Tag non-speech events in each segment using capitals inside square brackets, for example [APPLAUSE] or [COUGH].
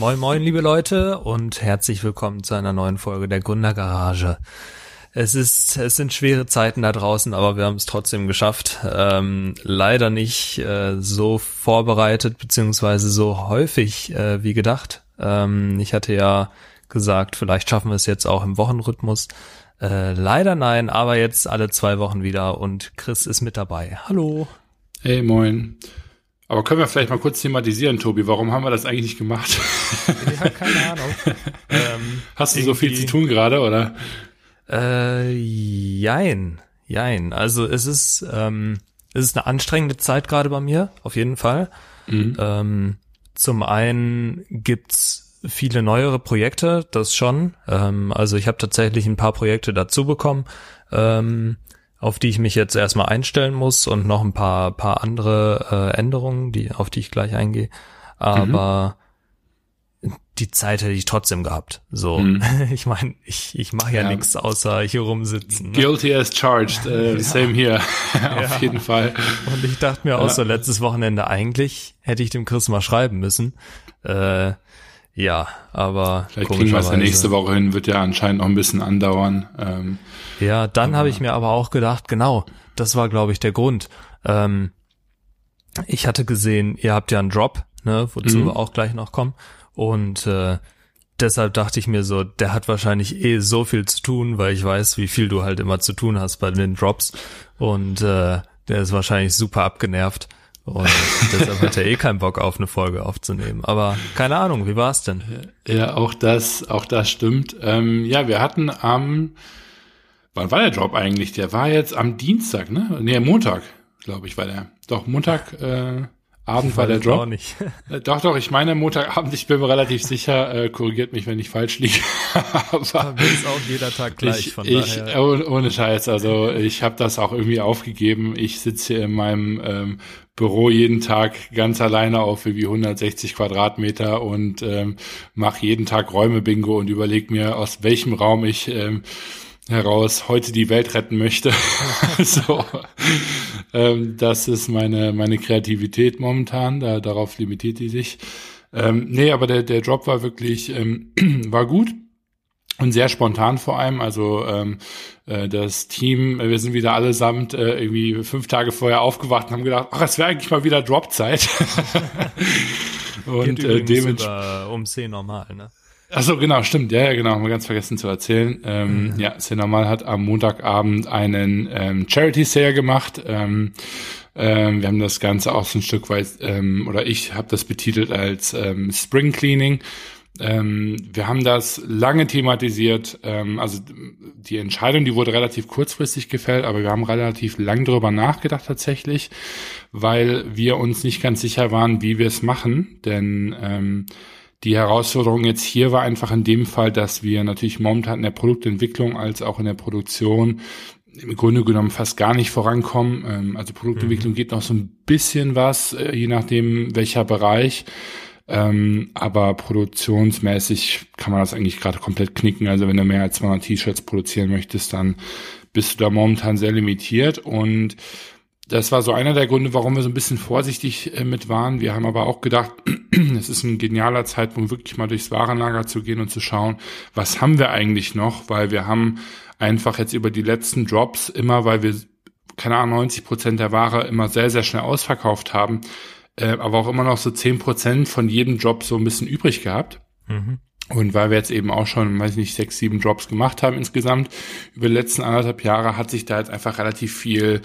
Moin moin liebe Leute und herzlich willkommen zu einer neuen Folge der Gründergarage. Es ist, es sind schwere Zeiten da draußen, aber wir haben es trotzdem geschafft. Ähm, leider nicht äh, so vorbereitet beziehungsweise so häufig äh, wie gedacht. Ähm, ich hatte ja gesagt, vielleicht schaffen wir es jetzt auch im Wochenrhythmus. Äh, leider nein, aber jetzt alle zwei Wochen wieder und Chris ist mit dabei. Hallo. Hey, moin. Aber können wir vielleicht mal kurz thematisieren, Tobi? Warum haben wir das eigentlich nicht gemacht? Ja, keine Ahnung. [LAUGHS] ähm, Hast du so viel zu tun gerade, oder? Äh, jein, jein. Also es ist, ähm, es ist eine anstrengende Zeit gerade bei mir, auf jeden Fall. Mhm. Ähm, zum einen gibt's viele neuere Projekte, das schon. Ähm, also ich habe tatsächlich ein paar Projekte dazu bekommen, ähm, auf die ich mich jetzt erstmal einstellen muss und noch ein paar, paar andere äh, Änderungen, die, auf die ich gleich eingehe. Aber die Zeit hätte ich trotzdem gehabt. So, hm. [LAUGHS] ich meine, ich, ich mache ja, ja. nichts außer hier rumsitzen. Ne? Guilty as charged, uh, [LAUGHS] ja. same here, [LAUGHS] auf ja. jeden Fall. Und ich dachte mir auch so letztes Wochenende eigentlich hätte ich dem Chris mal schreiben müssen. Äh, ja, aber vielleicht kriegen wir es ja nächste Woche hin, wird ja anscheinend noch ein bisschen andauern. Ähm, ja, dann habe ich mir aber auch gedacht, genau, das war glaube ich der Grund. Ähm, ich hatte gesehen, ihr habt ja einen Drop, ne, wozu mhm. wir auch gleich noch kommen. Und äh, deshalb dachte ich mir so, der hat wahrscheinlich eh so viel zu tun, weil ich weiß, wie viel du halt immer zu tun hast bei den Drops. Und äh, der ist wahrscheinlich super abgenervt. Und deshalb hat er eh keinen Bock auf eine Folge aufzunehmen. Aber keine Ahnung, wie war es denn? Ja, auch das, auch das stimmt. Ähm, ja, wir hatten am, wann war der Drop eigentlich? Der war jetzt am Dienstag, ne? Nee, Montag, glaube ich, war der. Doch, Montag, äh, Abend war der Drop. Auch nicht. [LAUGHS] Äh, doch, doch, ich meine Montagabend, ich bin mir relativ sicher, äh, korrigiert mich, wenn ich falsch liege. [LAUGHS] Aber ist auch jeder Tag gleich, ich, von ich, daher. Ohne, ohne Scheiß, also ich habe das auch irgendwie aufgegeben. Ich sitze hier in meinem ähm, Büro jeden Tag ganz alleine auf wie 160 Quadratmeter und ähm, mache jeden Tag Räume-Bingo und überlege mir, aus welchem Raum ich ähm, heraus heute die Welt retten möchte. [LAUGHS] [LAUGHS] so, ähm, das ist meine meine Kreativität momentan. Da, darauf limitiert die sich. Ähm, nee, aber der der Drop war wirklich ähm, [CLEARS THROAT] war gut und sehr spontan vor allem. Also ähm, äh, das Team, wir sind wieder allesamt äh, irgendwie fünf Tage vorher aufgewacht und haben gedacht, ach, es wäre eigentlich mal wieder Dropzeit. [LAUGHS] und äh, dementsprechend um 10 normal, ne? Ach so, genau, stimmt. Ja, ja, genau, haben wir ganz vergessen zu erzählen. Ähm, mhm. Ja, Cinemal hat am Montagabend einen ähm, Charity Sale gemacht. Ähm, ähm, wir haben das Ganze auch so ein Stück weit, ähm, oder ich habe das betitelt als ähm, Spring Cleaning. Ähm, wir haben das lange thematisiert. Ähm, also die Entscheidung, die wurde relativ kurzfristig gefällt, aber wir haben relativ lang darüber nachgedacht tatsächlich, weil wir uns nicht ganz sicher waren, wie wir es machen. Denn ähm, die Herausforderung jetzt hier war einfach in dem Fall, dass wir natürlich momentan in der Produktentwicklung als auch in der Produktion im Grunde genommen fast gar nicht vorankommen. Ähm, also Produktentwicklung mhm. geht noch so ein bisschen was, äh, je nachdem welcher Bereich. Ähm, aber produktionsmäßig kann man das eigentlich gerade komplett knicken. Also wenn du mehr als 200 T-Shirts produzieren möchtest, dann bist du da momentan sehr limitiert und das war so einer der Gründe, warum wir so ein bisschen vorsichtig äh, mit waren. Wir haben aber auch gedacht, [CLEARS THROAT] es ist ein genialer Zeitpunkt, wirklich mal durchs Warenlager zu gehen und zu schauen, was haben wir eigentlich noch, weil wir haben einfach jetzt über die letzten Drops immer, weil wir, keine Ahnung, 90 Prozent der Ware immer sehr, sehr schnell ausverkauft haben, äh, aber auch immer noch so 10 Prozent von jedem Job so ein bisschen übrig gehabt. Mhm. Und weil wir jetzt eben auch schon, weiß ich nicht, sechs, sieben Drops gemacht haben insgesamt, über die letzten anderthalb Jahre hat sich da jetzt einfach relativ viel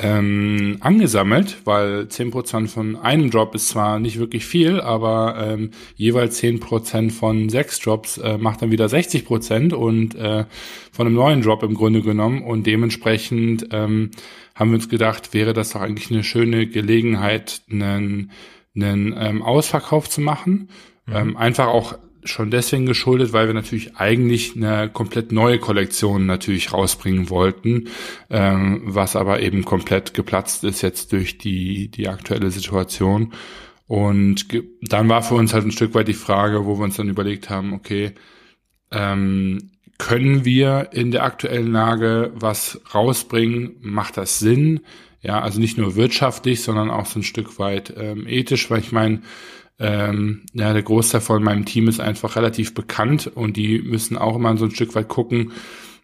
ähm, angesammelt, weil zehn Prozent von einem Drop ist zwar nicht wirklich viel, aber ähm, jeweils zehn Prozent von sechs Drops äh, macht dann wieder 60% und äh, von einem neuen Drop im Grunde genommen und dementsprechend ähm, haben wir uns gedacht, wäre das doch eigentlich eine schöne Gelegenheit, einen, einen ähm, Ausverkauf zu machen. Mhm. Ähm, einfach auch schon deswegen geschuldet, weil wir natürlich eigentlich eine komplett neue Kollektion natürlich rausbringen wollten, ähm, was aber eben komplett geplatzt ist jetzt durch die, die aktuelle Situation. Und dann war für uns halt ein Stück weit die Frage, wo wir uns dann überlegt haben, okay, ähm, können wir in der aktuellen Lage was rausbringen? Macht das Sinn? Ja, also nicht nur wirtschaftlich, sondern auch so ein Stück weit ähm, ethisch, weil ich meine, ähm, ja, der Großteil von meinem Team ist einfach relativ bekannt und die müssen auch immer so ein Stück weit gucken,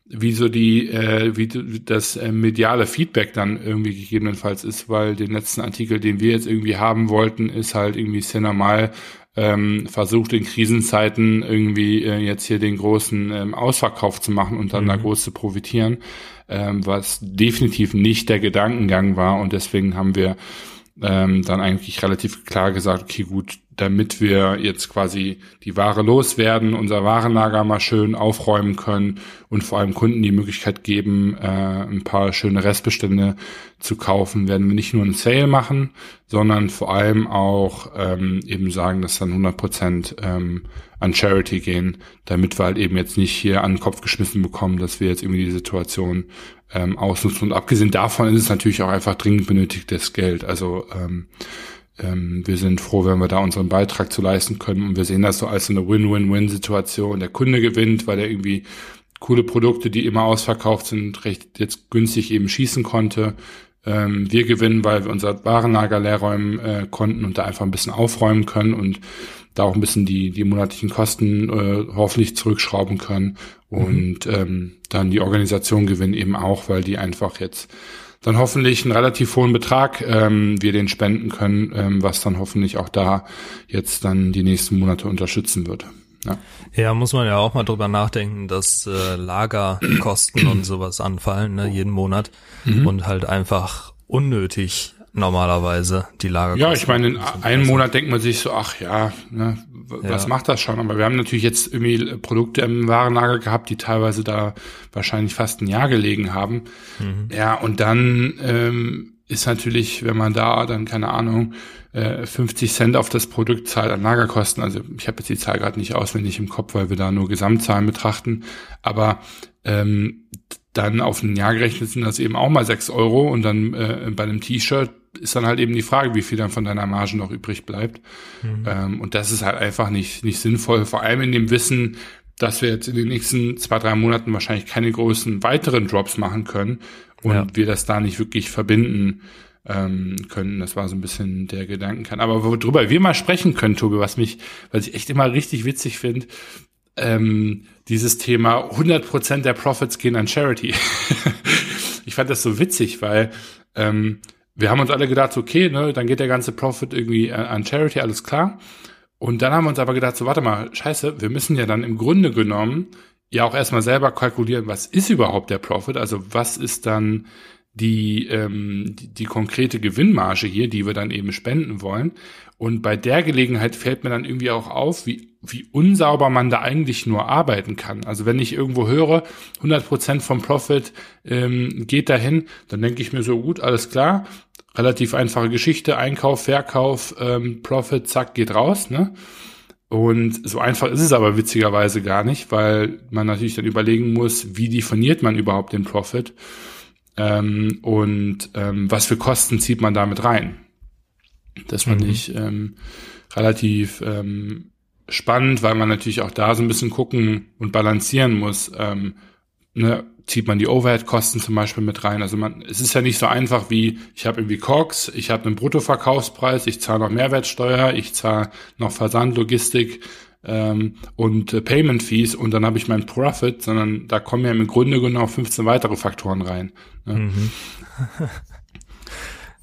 wie so die, äh, wie das äh, mediale Feedback dann irgendwie gegebenenfalls ist, weil den letzten Artikel, den wir jetzt irgendwie haben wollten, ist halt irgendwie sehr normal ähm, versucht in Krisenzeiten irgendwie äh, jetzt hier den großen ähm, Ausverkauf zu machen und dann mhm. da groß zu profitieren, ähm, was definitiv nicht der Gedankengang war und deswegen haben wir ähm, dann eigentlich relativ klar gesagt, okay, gut, damit wir jetzt quasi die Ware loswerden, unser Warenlager mal schön aufräumen können und vor allem Kunden die Möglichkeit geben, äh, ein paar schöne Restbestände zu kaufen, werden wir nicht nur einen Sale machen, sondern vor allem auch ähm, eben sagen, dass dann 100 Prozent ähm, an Charity gehen, damit wir halt eben jetzt nicht hier an den Kopf geschmissen bekommen, dass wir jetzt irgendwie die Situation ähm, ausnutzen. Und abgesehen davon ist es natürlich auch einfach dringend benötigtes Geld. Also ähm, ähm, wir sind froh, wenn wir da unseren Beitrag zu leisten können. Und wir sehen das so als eine Win-Win-Win-Situation. Der Kunde gewinnt, weil er irgendwie coole Produkte, die immer ausverkauft sind, recht jetzt günstig eben schießen konnte. Ähm, wir gewinnen, weil wir unser Warenlager leer räumen äh, konnten und da einfach ein bisschen aufräumen können und da auch ein bisschen die, die monatlichen Kosten äh, hoffentlich zurückschrauben können. Mhm. Und ähm, dann die Organisation gewinnen eben auch, weil die einfach jetzt dann hoffentlich einen relativ hohen Betrag ähm, wir den spenden können, ähm, was dann hoffentlich auch da jetzt dann die nächsten Monate unterstützen wird. Ja. ja, muss man ja auch mal drüber nachdenken, dass äh, Lagerkosten und [CLEARS THROAT] sowas anfallen, ne, jeden Monat mhm. und halt einfach unnötig normalerweise die Lagerkosten. Ja, ich meine, in einem Monat denkt man sich so, ach ja, ne, was ja. macht das schon? Aber wir haben natürlich jetzt irgendwie Produkte im Warenlager gehabt, die teilweise da wahrscheinlich fast ein Jahr gelegen haben. Mhm. Ja, und dann ähm, ist natürlich, wenn man da dann, keine Ahnung, äh, 50 Cent auf das Produkt zahlt an Lagerkosten, also ich habe jetzt die Zahl gerade nicht auswendig im Kopf, weil wir da nur Gesamtzahlen betrachten, aber ähm, dann auf ein Jahr gerechnet sind das eben auch mal sechs Euro und dann äh, bei einem T-Shirt ist dann halt eben die Frage, wie viel dann von deiner Marge noch übrig bleibt. Mhm. Ähm, und das ist halt einfach nicht, nicht sinnvoll, vor allem in dem Wissen, dass wir jetzt in den nächsten zwei, drei Monaten wahrscheinlich keine großen weiteren Drops machen können und ja. wir das da nicht wirklich verbinden ähm, können. Das war so ein bisschen der Gedankenkern. Aber worüber wir mal sprechen können, Tobi, was mich, was ich echt immer richtig witzig finde, ähm, dieses Thema 100% der Profits gehen an Charity. [LAUGHS] ich fand das so witzig, weil ähm, wir haben uns alle gedacht, okay, ne, dann geht der ganze Profit irgendwie an Charity, alles klar. Und dann haben wir uns aber gedacht, so warte mal, scheiße, wir müssen ja dann im Grunde genommen ja auch erstmal selber kalkulieren, was ist überhaupt der Profit, also was ist dann die, ähm, die, die konkrete Gewinnmarge hier, die wir dann eben spenden wollen. Und bei der Gelegenheit fällt mir dann irgendwie auch auf, wie, wie unsauber man da eigentlich nur arbeiten kann. Also wenn ich irgendwo höre, 100% vom Profit ähm, geht dahin, dann denke ich mir so, gut, alles klar, relativ einfache Geschichte, Einkauf, Verkauf, ähm, Profit, zack, geht raus, ne? Und so einfach ist es aber witzigerweise gar nicht, weil man natürlich dann überlegen muss, wie definiert man überhaupt den Profit ähm, und ähm, was für Kosten zieht man damit rein. Das fand mhm. ich ähm, relativ ähm, spannend, weil man natürlich auch da so ein bisschen gucken und balancieren muss. Ähm, ne, zieht man die Overhead-Kosten zum Beispiel mit rein. Also man, es ist ja nicht so einfach wie, ich habe irgendwie COX, ich habe einen Bruttoverkaufspreis, ich zahle noch Mehrwertsteuer, ich zahle noch Versand, Logistik ähm, und äh, Payment Fees und dann habe ich meinen Profit, sondern da kommen ja im Grunde genommen 15 weitere Faktoren rein. Ne? Mhm.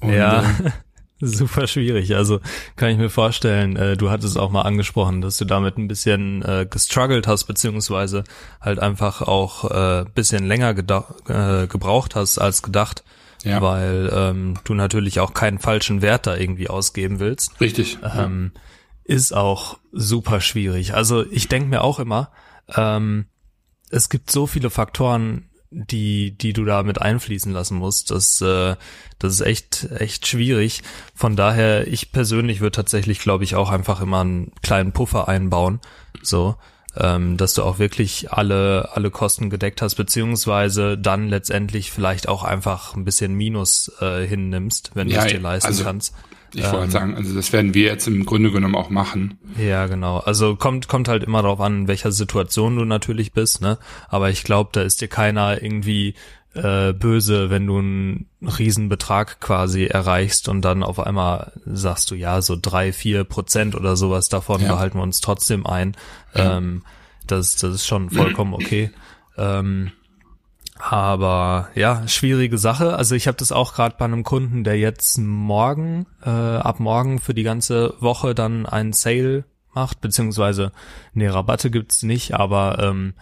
[LAUGHS] und, ja. Äh, [LAUGHS] Super schwierig. Also kann ich mir vorstellen, äh, du hattest auch mal angesprochen, dass du damit ein bisschen äh, gestruggelt hast, beziehungsweise halt einfach auch äh, bisschen länger äh, gebraucht hast als gedacht. Ja. Weil ähm, du natürlich auch keinen falschen Wert da irgendwie ausgeben willst. Richtig. Ähm, ja. Ist auch super schwierig. Also ich denke mir auch immer, ähm, es gibt so viele Faktoren, die, die du da mit einfließen lassen musst. Das, äh, das ist echt, echt schwierig. Von daher, ich persönlich würde tatsächlich, glaube ich, auch einfach immer einen kleinen Puffer einbauen. So, ähm, dass du auch wirklich alle, alle Kosten gedeckt hast, beziehungsweise dann letztendlich vielleicht auch einfach ein bisschen Minus äh, hinnimmst, wenn ja, du es dir leisten also, kannst. Ich wollte ähm, sagen, also das werden wir jetzt im Grunde genommen auch machen. Ja, genau. Also kommt kommt halt immer darauf an, in welcher Situation du natürlich bist, ne? Aber ich glaube, da ist dir keiner irgendwie äh, böse, wenn du einen Riesenbetrag quasi erreichst und dann auf einmal sagst du, ja, so drei, vier Prozent oder sowas davon ja. behalten wir uns trotzdem ein. Ja. Ähm, das, das ist schon vollkommen okay. Ähm, aber ja, schwierige Sache. Also ich habe das auch gerade bei einem Kunden, der jetzt morgen, äh, ab morgen für die ganze Woche dann einen Sale macht, beziehungsweise ne, Rabatte gibt's nicht, aber ähm,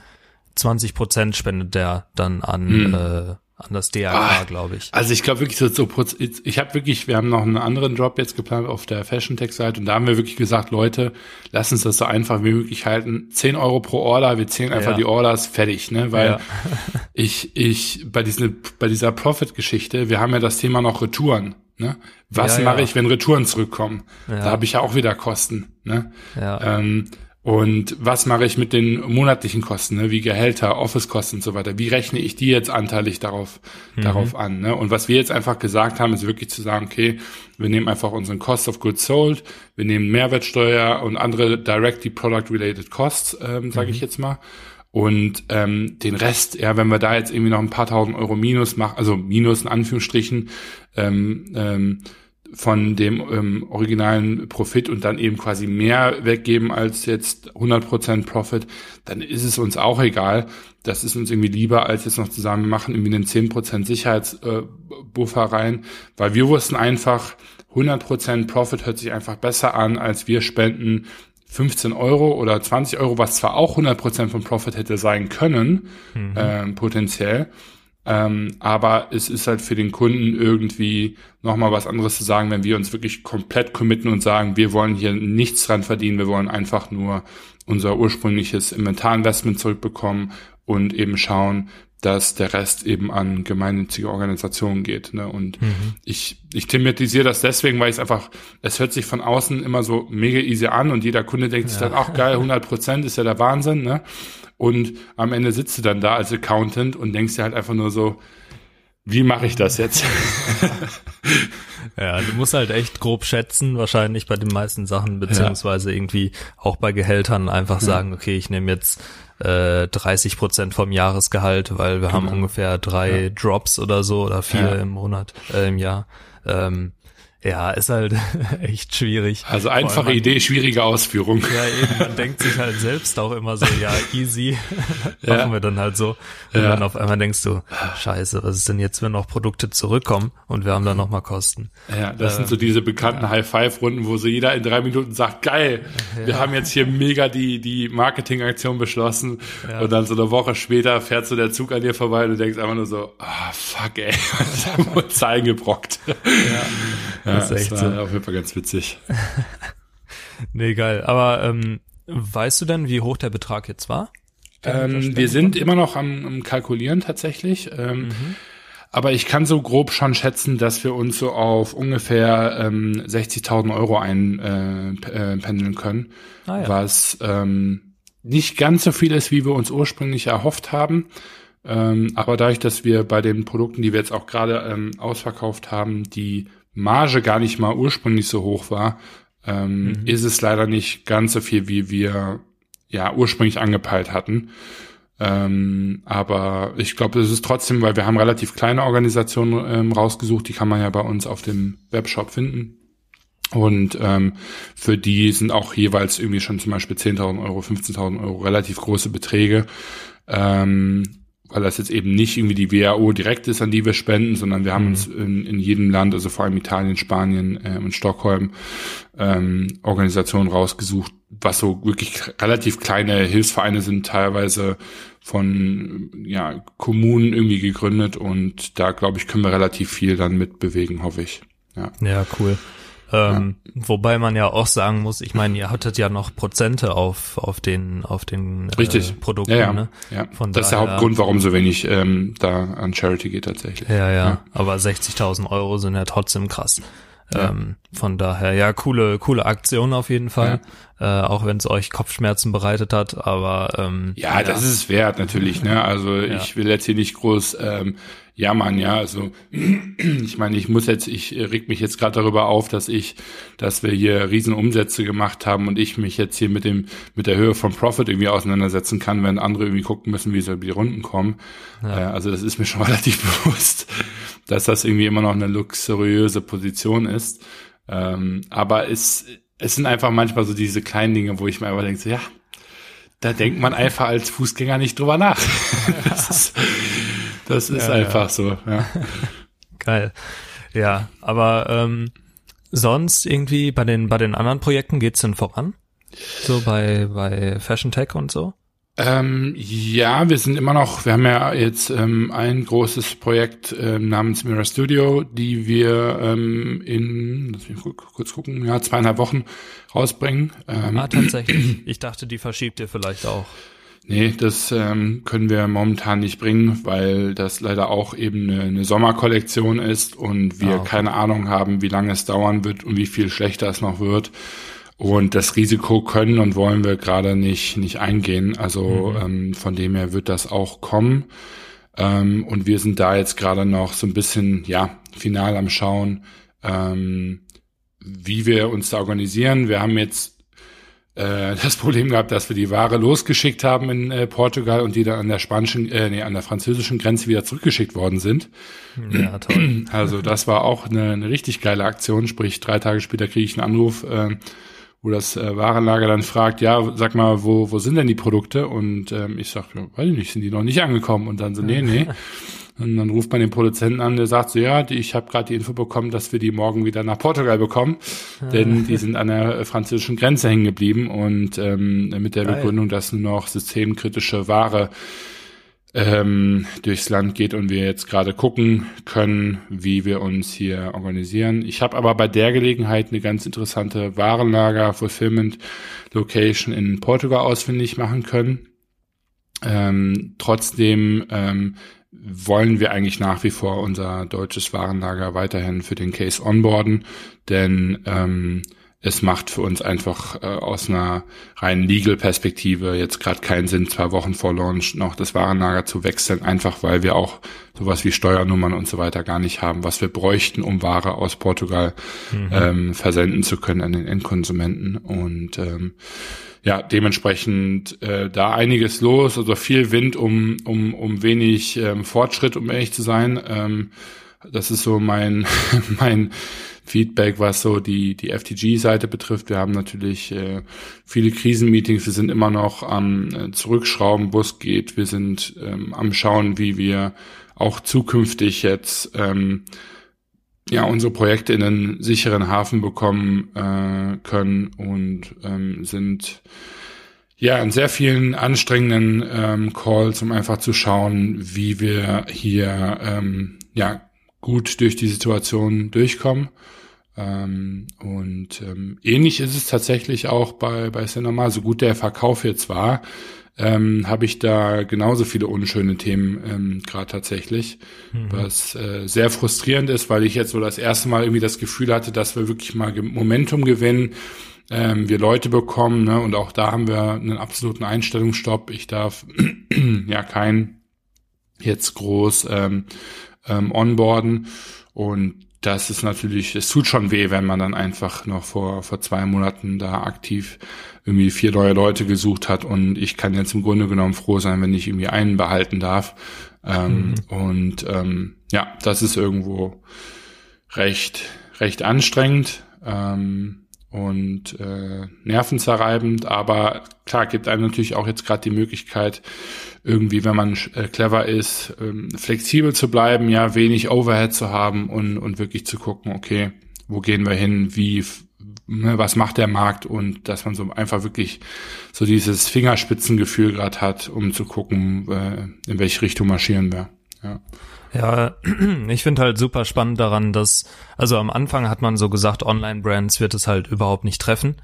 20 Prozent spendet der dann an hm. äh, an das DRK, ah, glaube ich. Also ich glaube wirklich so, so ich habe wirklich, wir haben noch einen anderen Job jetzt geplant auf der Fashion Tech Seite und da haben wir wirklich gesagt, Leute, lass uns das so einfach wie möglich halten. 10 Euro pro Order, wir zählen einfach ja. die Orders, fertig, ne? Weil ja. [LAUGHS] ich, ich, bei diesen, bei dieser Profit-Geschichte, wir haben ja das Thema noch Retouren. Ne? Was ja, mache ich, wenn Retouren zurückkommen? Da habe ich ja auch wieder Kosten. Ne? Ja. Ähm, und was mache ich mit den monatlichen Kosten, ne, wie Gehälter, Office-Kosten und so weiter? Wie rechne ich die jetzt anteilig darauf, mhm. darauf an? Ne? Und was wir jetzt einfach gesagt haben, ist wirklich zu sagen, okay, wir nehmen einfach unseren Cost of Goods Sold, wir nehmen Mehrwertsteuer und andere directly product-related Costs, ähm, sage mhm. ich jetzt mal. Und ähm, den Rest, ja, wenn wir da jetzt irgendwie noch ein paar tausend Euro Minus machen, also Minus in Anführungsstrichen, ähm, ähm, von dem ähm, originalen Profit und dann eben quasi mehr weggeben als jetzt 100% Profit, dann ist es uns auch egal. Das ist uns irgendwie lieber, als jetzt noch zu sagen, wir machen irgendwie einen 10% Sicherheitsbuffer äh, rein, weil wir wussten einfach, 100% Profit hört sich einfach besser an, als wir spenden 15 Euro oder 20 Euro, was zwar auch 100% von Profit hätte sein können, mhm. äh, potenziell, ähm, aber es ist halt für den Kunden irgendwie nochmal was anderes zu sagen, wenn wir uns wirklich komplett committen und sagen, wir wollen hier nichts dran verdienen, wir wollen einfach nur unser ursprüngliches Inventarinvestment zurückbekommen und eben schauen, dass der Rest eben an gemeinnützige Organisationen geht. Ne? Und mhm. ich, ich thematisiere das deswegen, weil es einfach, es hört sich von außen immer so mega easy an und jeder Kunde denkt ja. sich dann, ach geil, 100 Prozent ist ja der Wahnsinn. Ne? Und am Ende sitzt du dann da als Accountant und denkst dir halt einfach nur so, wie mache ich das jetzt? [LAUGHS] ja, du musst halt echt grob schätzen, wahrscheinlich bei den meisten Sachen, beziehungsweise ja. irgendwie auch bei Gehältern einfach ja. sagen, okay, ich nehme jetzt äh, 30 Prozent vom Jahresgehalt, weil wir genau. haben ungefähr drei ja. Drops oder so oder vier im Monat, äh, im Jahr. Ähm, ja, ist halt [LAUGHS] echt schwierig. Also einfache man, Idee, schwierige Ausführung. Ja, eben, [LAUGHS] man denkt sich halt selbst auch immer so, ja, easy, [LAUGHS] ja. machen wir dann halt so. Und ja. dann auf einmal denkst du, scheiße, was ist denn jetzt, wenn noch Produkte zurückkommen und wir haben dann nochmal Kosten. Ja, das äh, sind so ähm, diese bekannten ja. High-Five-Runden, wo so jeder in drei Minuten sagt, geil, wir haben jetzt hier mega die, die Marketingaktion beschlossen und dann so eine Woche später fährt so der Zug an dir vorbei und du denkst einfach nur so, ah, oh, fuck ey, was haben wir uns eingebrockt. Ja. Ja, das ist echt das war so. auf jeden Fall ganz witzig. [LAUGHS] nee, geil. Aber ähm, weißt du denn, wie hoch der Betrag jetzt war? Ähm, wir sind immer noch am, am Kalkulieren tatsächlich. Ähm, mhm. Aber ich kann so grob schon schätzen, dass wir uns so auf ungefähr ähm, 60.000 Euro einpendeln äh, können, ah, ja. was ähm, nicht ganz so viel ist, wie wir uns ursprünglich erhofft haben. Ähm, aber dadurch, dass wir bei den Produkten, die wir jetzt auch gerade ähm, ausverkauft haben, die Marge gar nicht mal ursprünglich so hoch war, ähm, mhm. ist es leider nicht ganz so viel, wie wir ja ursprünglich angepeilt hatten. Ähm, aber ich glaube, es ist trotzdem, weil wir haben relativ kleine Organisationen ähm, rausgesucht, die kann man ja bei uns auf dem Webshop finden. Und ähm, für die sind auch jeweils irgendwie schon zum Beispiel 10.000 Euro, 15.000 Euro relativ große Beträge. Ähm, weil das jetzt eben nicht irgendwie die WHO direkt ist, an die wir spenden, sondern wir haben mhm. uns in, in jedem Land, also vor allem Italien, Spanien äh, und Stockholm, ähm, Organisationen rausgesucht, was so wirklich relativ kleine Hilfsvereine sind, teilweise von ja, Kommunen irgendwie gegründet und da glaube ich, können wir relativ viel dann mitbewegen, hoffe ich. Ja, ja cool. Ähm, ja. Wobei man ja auch sagen muss, ich meine, ihr hattet ja noch Prozente auf, auf den, auf den Richtig. Äh, Produkten. Ja, ja. Ne? ja. Von das daher, ist der Hauptgrund, warum so wenig ähm, da an Charity geht tatsächlich. Ja, ja. ja. Aber 60.000 Euro sind ja trotzdem krass. Ja. Ähm, von daher, ja, coole, coole Aktion auf jeden Fall. äh, auch wenn es euch Kopfschmerzen bereitet hat, aber ähm, ja, ja, das ist es wert natürlich, ne? Also ja. ich will jetzt hier nicht groß ähm, jammern, ja. Also [CLEARS THROAT] ich meine, ich muss jetzt, ich reg mich jetzt gerade darüber auf, dass ich, dass wir hier Riesenumsätze gemacht haben und ich mich jetzt hier mit dem, mit der Höhe von Profit irgendwie auseinandersetzen kann, wenn andere irgendwie gucken müssen, wie sie über die Runden kommen. Ja. Äh, also das ist mir schon [LAUGHS] relativ bewusst, dass das irgendwie immer noch eine luxuriöse Position ist. Ähm, aber es, es sind einfach manchmal so diese kleinen Dinge, wo ich mir einfach denke, so, ja, da denkt man einfach als Fußgänger nicht drüber nach. [LAUGHS] das ist, das ist ja, einfach ja. so. Ja. [LAUGHS] Geil. Ja, aber ähm, sonst irgendwie bei den bei den anderen Projekten geht's denn voran? So bei bei Fashion Tech und so? Ähm, ja, wir sind immer noch, wir haben ja jetzt ähm, ein großes Projekt ähm, namens Mirror Studio, die wir ähm, in, lass mich kurz gucken, ja, zweieinhalb Wochen rausbringen. Ähm, ah, tatsächlich. [CLEARS THROAT] Ich dachte, die verschiebt ihr vielleicht auch. Nee, das ähm, können wir momentan nicht bringen, weil das leider auch eben eine, eine Sommerkollektion ist und wir okay. keine Ahnung haben, wie lange es dauern wird und wie viel schlechter es noch wird. Und das Risiko können und wollen wir gerade nicht, nicht eingehen. Also mhm. ähm, von dem her wird das auch kommen. Ähm, und wir sind da jetzt gerade noch so ein bisschen, ja, final am Schauen, ähm, wie wir uns da organisieren. Wir haben jetzt äh, das Problem gehabt, dass wir die Ware losgeschickt haben in äh, Portugal und die dann an der spanischen, äh, nee, an der französischen Grenze wieder zurückgeschickt worden sind. Ja, toll. [CLEARS THROAT] Also das war auch eine, eine richtig geile Aktion. Sprich, drei Tage später kriege ich einen Anruf, äh, wo das äh, Warenlager dann fragt, ja, sag mal, wo, wo sind denn die Produkte? Und ähm, ich sag, ja, weiß ich nicht, sind die noch nicht angekommen? Und dann so, nee, nee. [LAUGHS] Und dann ruft man den Produzenten an, der sagt so, ja, ich habe gerade die Info bekommen, dass wir die morgen wieder nach Portugal bekommen, denn die sind an der französischen Grenze hängen geblieben und ähm, mit der Geil. Begründung, dass nur noch systemkritische Ware ähm, durchs Land geht und wir jetzt gerade gucken können, wie wir uns hier organisieren. Ich habe aber bei der Gelegenheit eine ganz interessante Warenlager Fulfillment Location in Portugal ausfindig machen können. Ähm, trotzdem ähm, wollen wir eigentlich nach wie vor unser deutsches Warenlager weiterhin für den Case onboarden, denn ähm, es macht für uns einfach äh, aus einer reinen Legal-Perspektive jetzt gerade keinen Sinn, zwei Wochen vor Launch noch das Warenlager zu wechseln, einfach weil wir auch sowas wie Steuernummern und so weiter gar nicht haben, was wir bräuchten, um Ware aus Portugal mhm. ähm, versenden zu können an den Endkonsumenten. Und ähm, ja, dementsprechend äh, da einiges los, also viel Wind um, um, um wenig ähm, Fortschritt, um ehrlich zu sein. Ähm, das ist so mein, [LAUGHS] mein Feedback, was so die, die FTG-Seite betrifft. Wir haben natürlich äh, viele Krisenmeetings. Wir sind immer noch am äh, Zurückschrauben, wo es geht. Wir sind ähm, am Schauen, wie wir auch zukünftig jetzt ähm, ja unsere Projekte in einen sicheren Hafen bekommen äh, können und ähm, sind ja in sehr vielen anstrengenden ähm, Calls, um einfach zu schauen, wie wir hier ähm, ja gut durch die Situation durchkommen. Ähm, und ähm, ähnlich ist es tatsächlich auch bei, bei Cinema. So gut der Verkauf jetzt war, ähm, habe ich da genauso viele unschöne Themen ähm, gerade tatsächlich, mhm. was äh, sehr frustrierend ist, weil ich jetzt so das erste Mal irgendwie das Gefühl hatte, dass wir wirklich mal Momentum gewinnen, ähm, wir Leute bekommen ne? und auch da haben wir einen absoluten Einstellungsstopp. Ich darf [CLEARS THROAT] ja kein jetzt groß ähm, ähm, onboarden und das ist natürlich, es tut schon weh, wenn man dann einfach noch vor, vor zwei Monaten da aktiv irgendwie vier neue Leute gesucht hat und ich kann jetzt im Grunde genommen froh sein, wenn ich irgendwie einen behalten darf. Ähm, mhm. Und ähm, ja, das ist irgendwo recht, recht anstrengend. Ähm, und äh, nervenzerreibend, aber klar gibt einem natürlich auch jetzt gerade die Möglichkeit, irgendwie, wenn man äh, clever ist, ähm, flexibel zu bleiben, ja, wenig Overhead zu haben und, und wirklich zu gucken, okay, wo gehen wir hin, wie, ne, was macht der Markt und dass man so einfach wirklich so dieses Fingerspitzengefühl gerade hat, um zu gucken, äh, in welche Richtung marschieren wir. Ja. Ja, [CLEARS THROAT] ich finde halt super spannend daran, dass, also am Anfang hat man so gesagt, Online-Brands wird es halt überhaupt nicht treffen.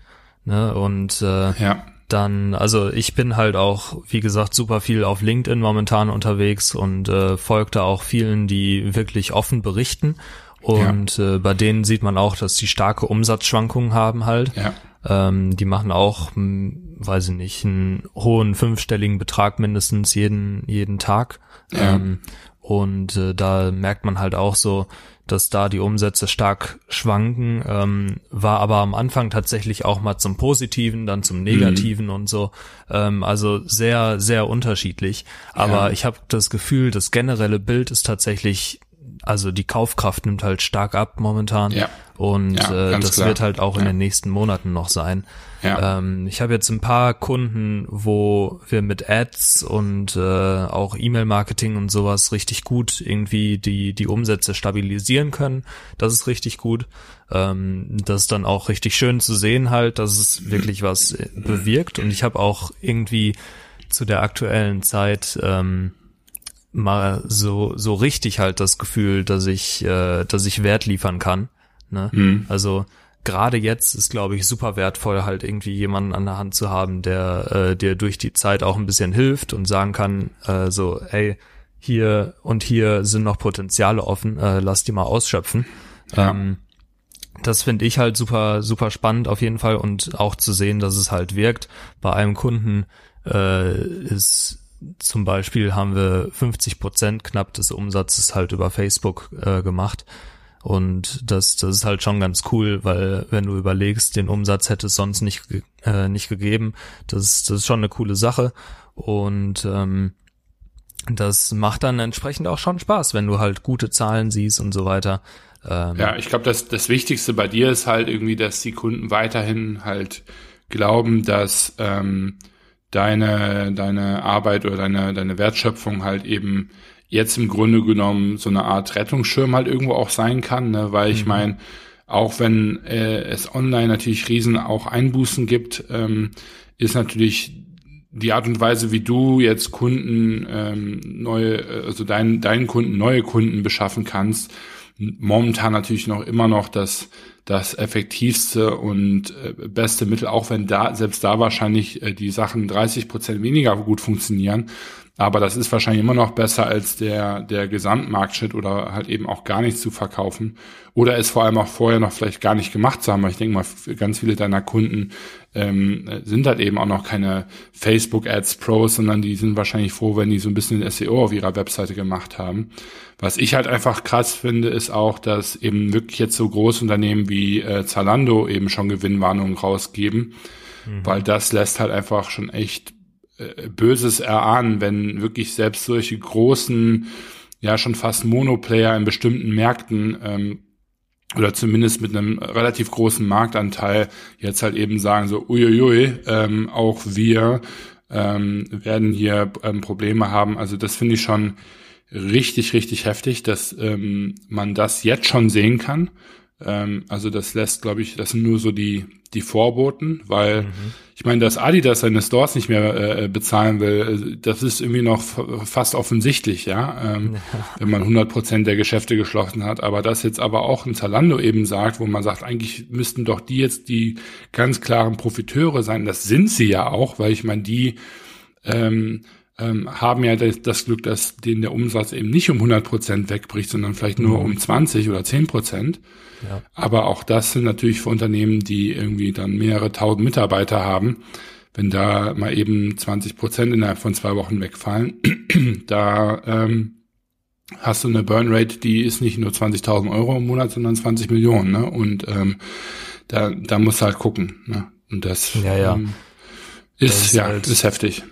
Ne? Und äh, ja. dann, also ich bin halt auch, wie gesagt, super viel auf LinkedIn momentan unterwegs und äh, folgte auch vielen, die wirklich offen berichten. Und ja. äh, bei denen sieht man auch, dass die starke Umsatzschwankungen haben halt. Ja. Ähm, die machen auch, hm, weiß ich nicht, einen hohen fünfstelligen Betrag mindestens jeden, jeden Tag. Ja. Ähm, und äh, da merkt man halt auch so, dass da die Umsätze stark schwanken, ähm, war aber am Anfang tatsächlich auch mal zum Positiven, dann zum Negativen mhm. und so. Ähm, also sehr, sehr unterschiedlich. Aber ja. ich habe das Gefühl, das generelle Bild ist tatsächlich, also die Kaufkraft nimmt halt stark ab momentan. Ja. Und ja, äh, das klar. wird halt auch in den nächsten Monaten noch sein. Ja. Ähm, ich habe jetzt ein paar Kunden, wo wir mit Ads und äh, auch E-Mail-Marketing und sowas richtig gut irgendwie die die Umsätze stabilisieren können. Das ist richtig gut. Ähm, das ist dann auch richtig schön zu sehen halt, dass es wirklich was äh, bewirkt. Und ich habe auch irgendwie zu der aktuellen Zeit ähm, mal so so richtig halt das Gefühl, dass ich äh, dass ich Wert liefern kann. Ne? Mhm. Also gerade jetzt ist, glaube ich, super wertvoll, halt irgendwie jemanden an der Hand zu haben, der äh, dir durch die Zeit auch ein bisschen hilft und sagen kann, äh, so, ey, hier und hier sind noch Potenziale offen, äh, lass die mal ausschöpfen. Ja. Ähm, das finde ich halt super, super spannend auf jeden Fall und auch zu sehen, dass es halt wirkt. Bei einem Kunden äh, ist zum Beispiel haben wir 50 Prozent knapp des Umsatzes halt über Facebook äh, gemacht. Und das, das ist halt schon ganz cool, weil wenn du überlegst, den Umsatz hätte es sonst nicht, äh, nicht gegeben. Das, das ist schon eine coole Sache. Und ähm, das macht dann entsprechend auch schon Spaß, wenn du halt gute Zahlen siehst und so weiter. Ähm, ja, ich glaube, das, das Wichtigste bei dir ist halt irgendwie, dass die Kunden weiterhin halt glauben, dass ähm, deine, deine Arbeit oder deine, deine Wertschöpfung halt eben jetzt im Grunde genommen so eine Art Rettungsschirm halt irgendwo auch sein kann, ne? weil ich mhm. meine, auch wenn äh, es online natürlich riesen auch Einbußen gibt, ähm, ist natürlich die Art und Weise, wie du jetzt Kunden ähm, neue, also deinen deinen Kunden neue Kunden beschaffen kannst, momentan natürlich noch immer noch das das effektivste und äh, beste Mittel, auch wenn da selbst da wahrscheinlich äh, die Sachen 30 Prozent weniger gut funktionieren, aber das ist wahrscheinlich immer noch besser als der, der Gesamtmarktschritt oder halt eben auch gar nichts zu verkaufen. Oder es vor allem auch vorher noch vielleicht gar nicht gemacht zu haben. Weil ich denke mal, ganz viele deiner Kunden ähm, sind halt eben auch noch keine Facebook Ads Pros, sondern die sind wahrscheinlich froh, wenn die so ein bisschen SEO auf ihrer Webseite gemacht haben. Was ich halt einfach krass finde, ist auch, dass eben wirklich jetzt so Großunternehmen wie äh, Zalando eben schon Gewinnwarnungen rausgeben. Mhm. Weil das lässt halt einfach schon echt äh, Böses erahnen, wenn wirklich selbst solche großen, ja schon fast Monoplayer in bestimmten Märkten ähm, oder zumindest mit einem relativ großen Marktanteil jetzt halt eben sagen so, uiuiui, ähm, auch wir ähm, werden hier ähm, Probleme haben. Also das finde ich schon richtig, richtig heftig, dass ähm, man das jetzt schon sehen kann. Ähm, also das lässt, glaube ich, das sind nur so die, die Vorboten, weil mhm. ich meine, dass Adidas seine Stores nicht mehr äh, bezahlen will, äh, das ist irgendwie noch fast offensichtlich, ja, ähm, ja. wenn man 100 Prozent der Geschäfte geschlossen hat. Aber das jetzt aber auch ein Zalando eben sagt, wo man sagt, eigentlich müssten doch die jetzt die ganz klaren Profiteure sein. Das sind sie ja auch, weil ich meine, die ähm, ähm, haben ja das, das, Glück, dass denen der Umsatz eben nicht um 100 Prozent wegbricht, sondern vielleicht nur um 20 oder 10 Prozent. Ja. Aber auch das sind natürlich für Unternehmen, die irgendwie dann mehrere tausend Mitarbeiter haben. Wenn da mal eben 20 Prozent innerhalb von zwei Wochen wegfallen, [CLEARS THROAT] da ähm, hast du eine Burnrate, die ist nicht nur 20.000 Euro im Monat, sondern 20 Millionen. Ne? Und ähm, da, da musst du halt gucken. Ne? Und das ja, ja. Ähm, ist, das ist ja halt, ist heftig.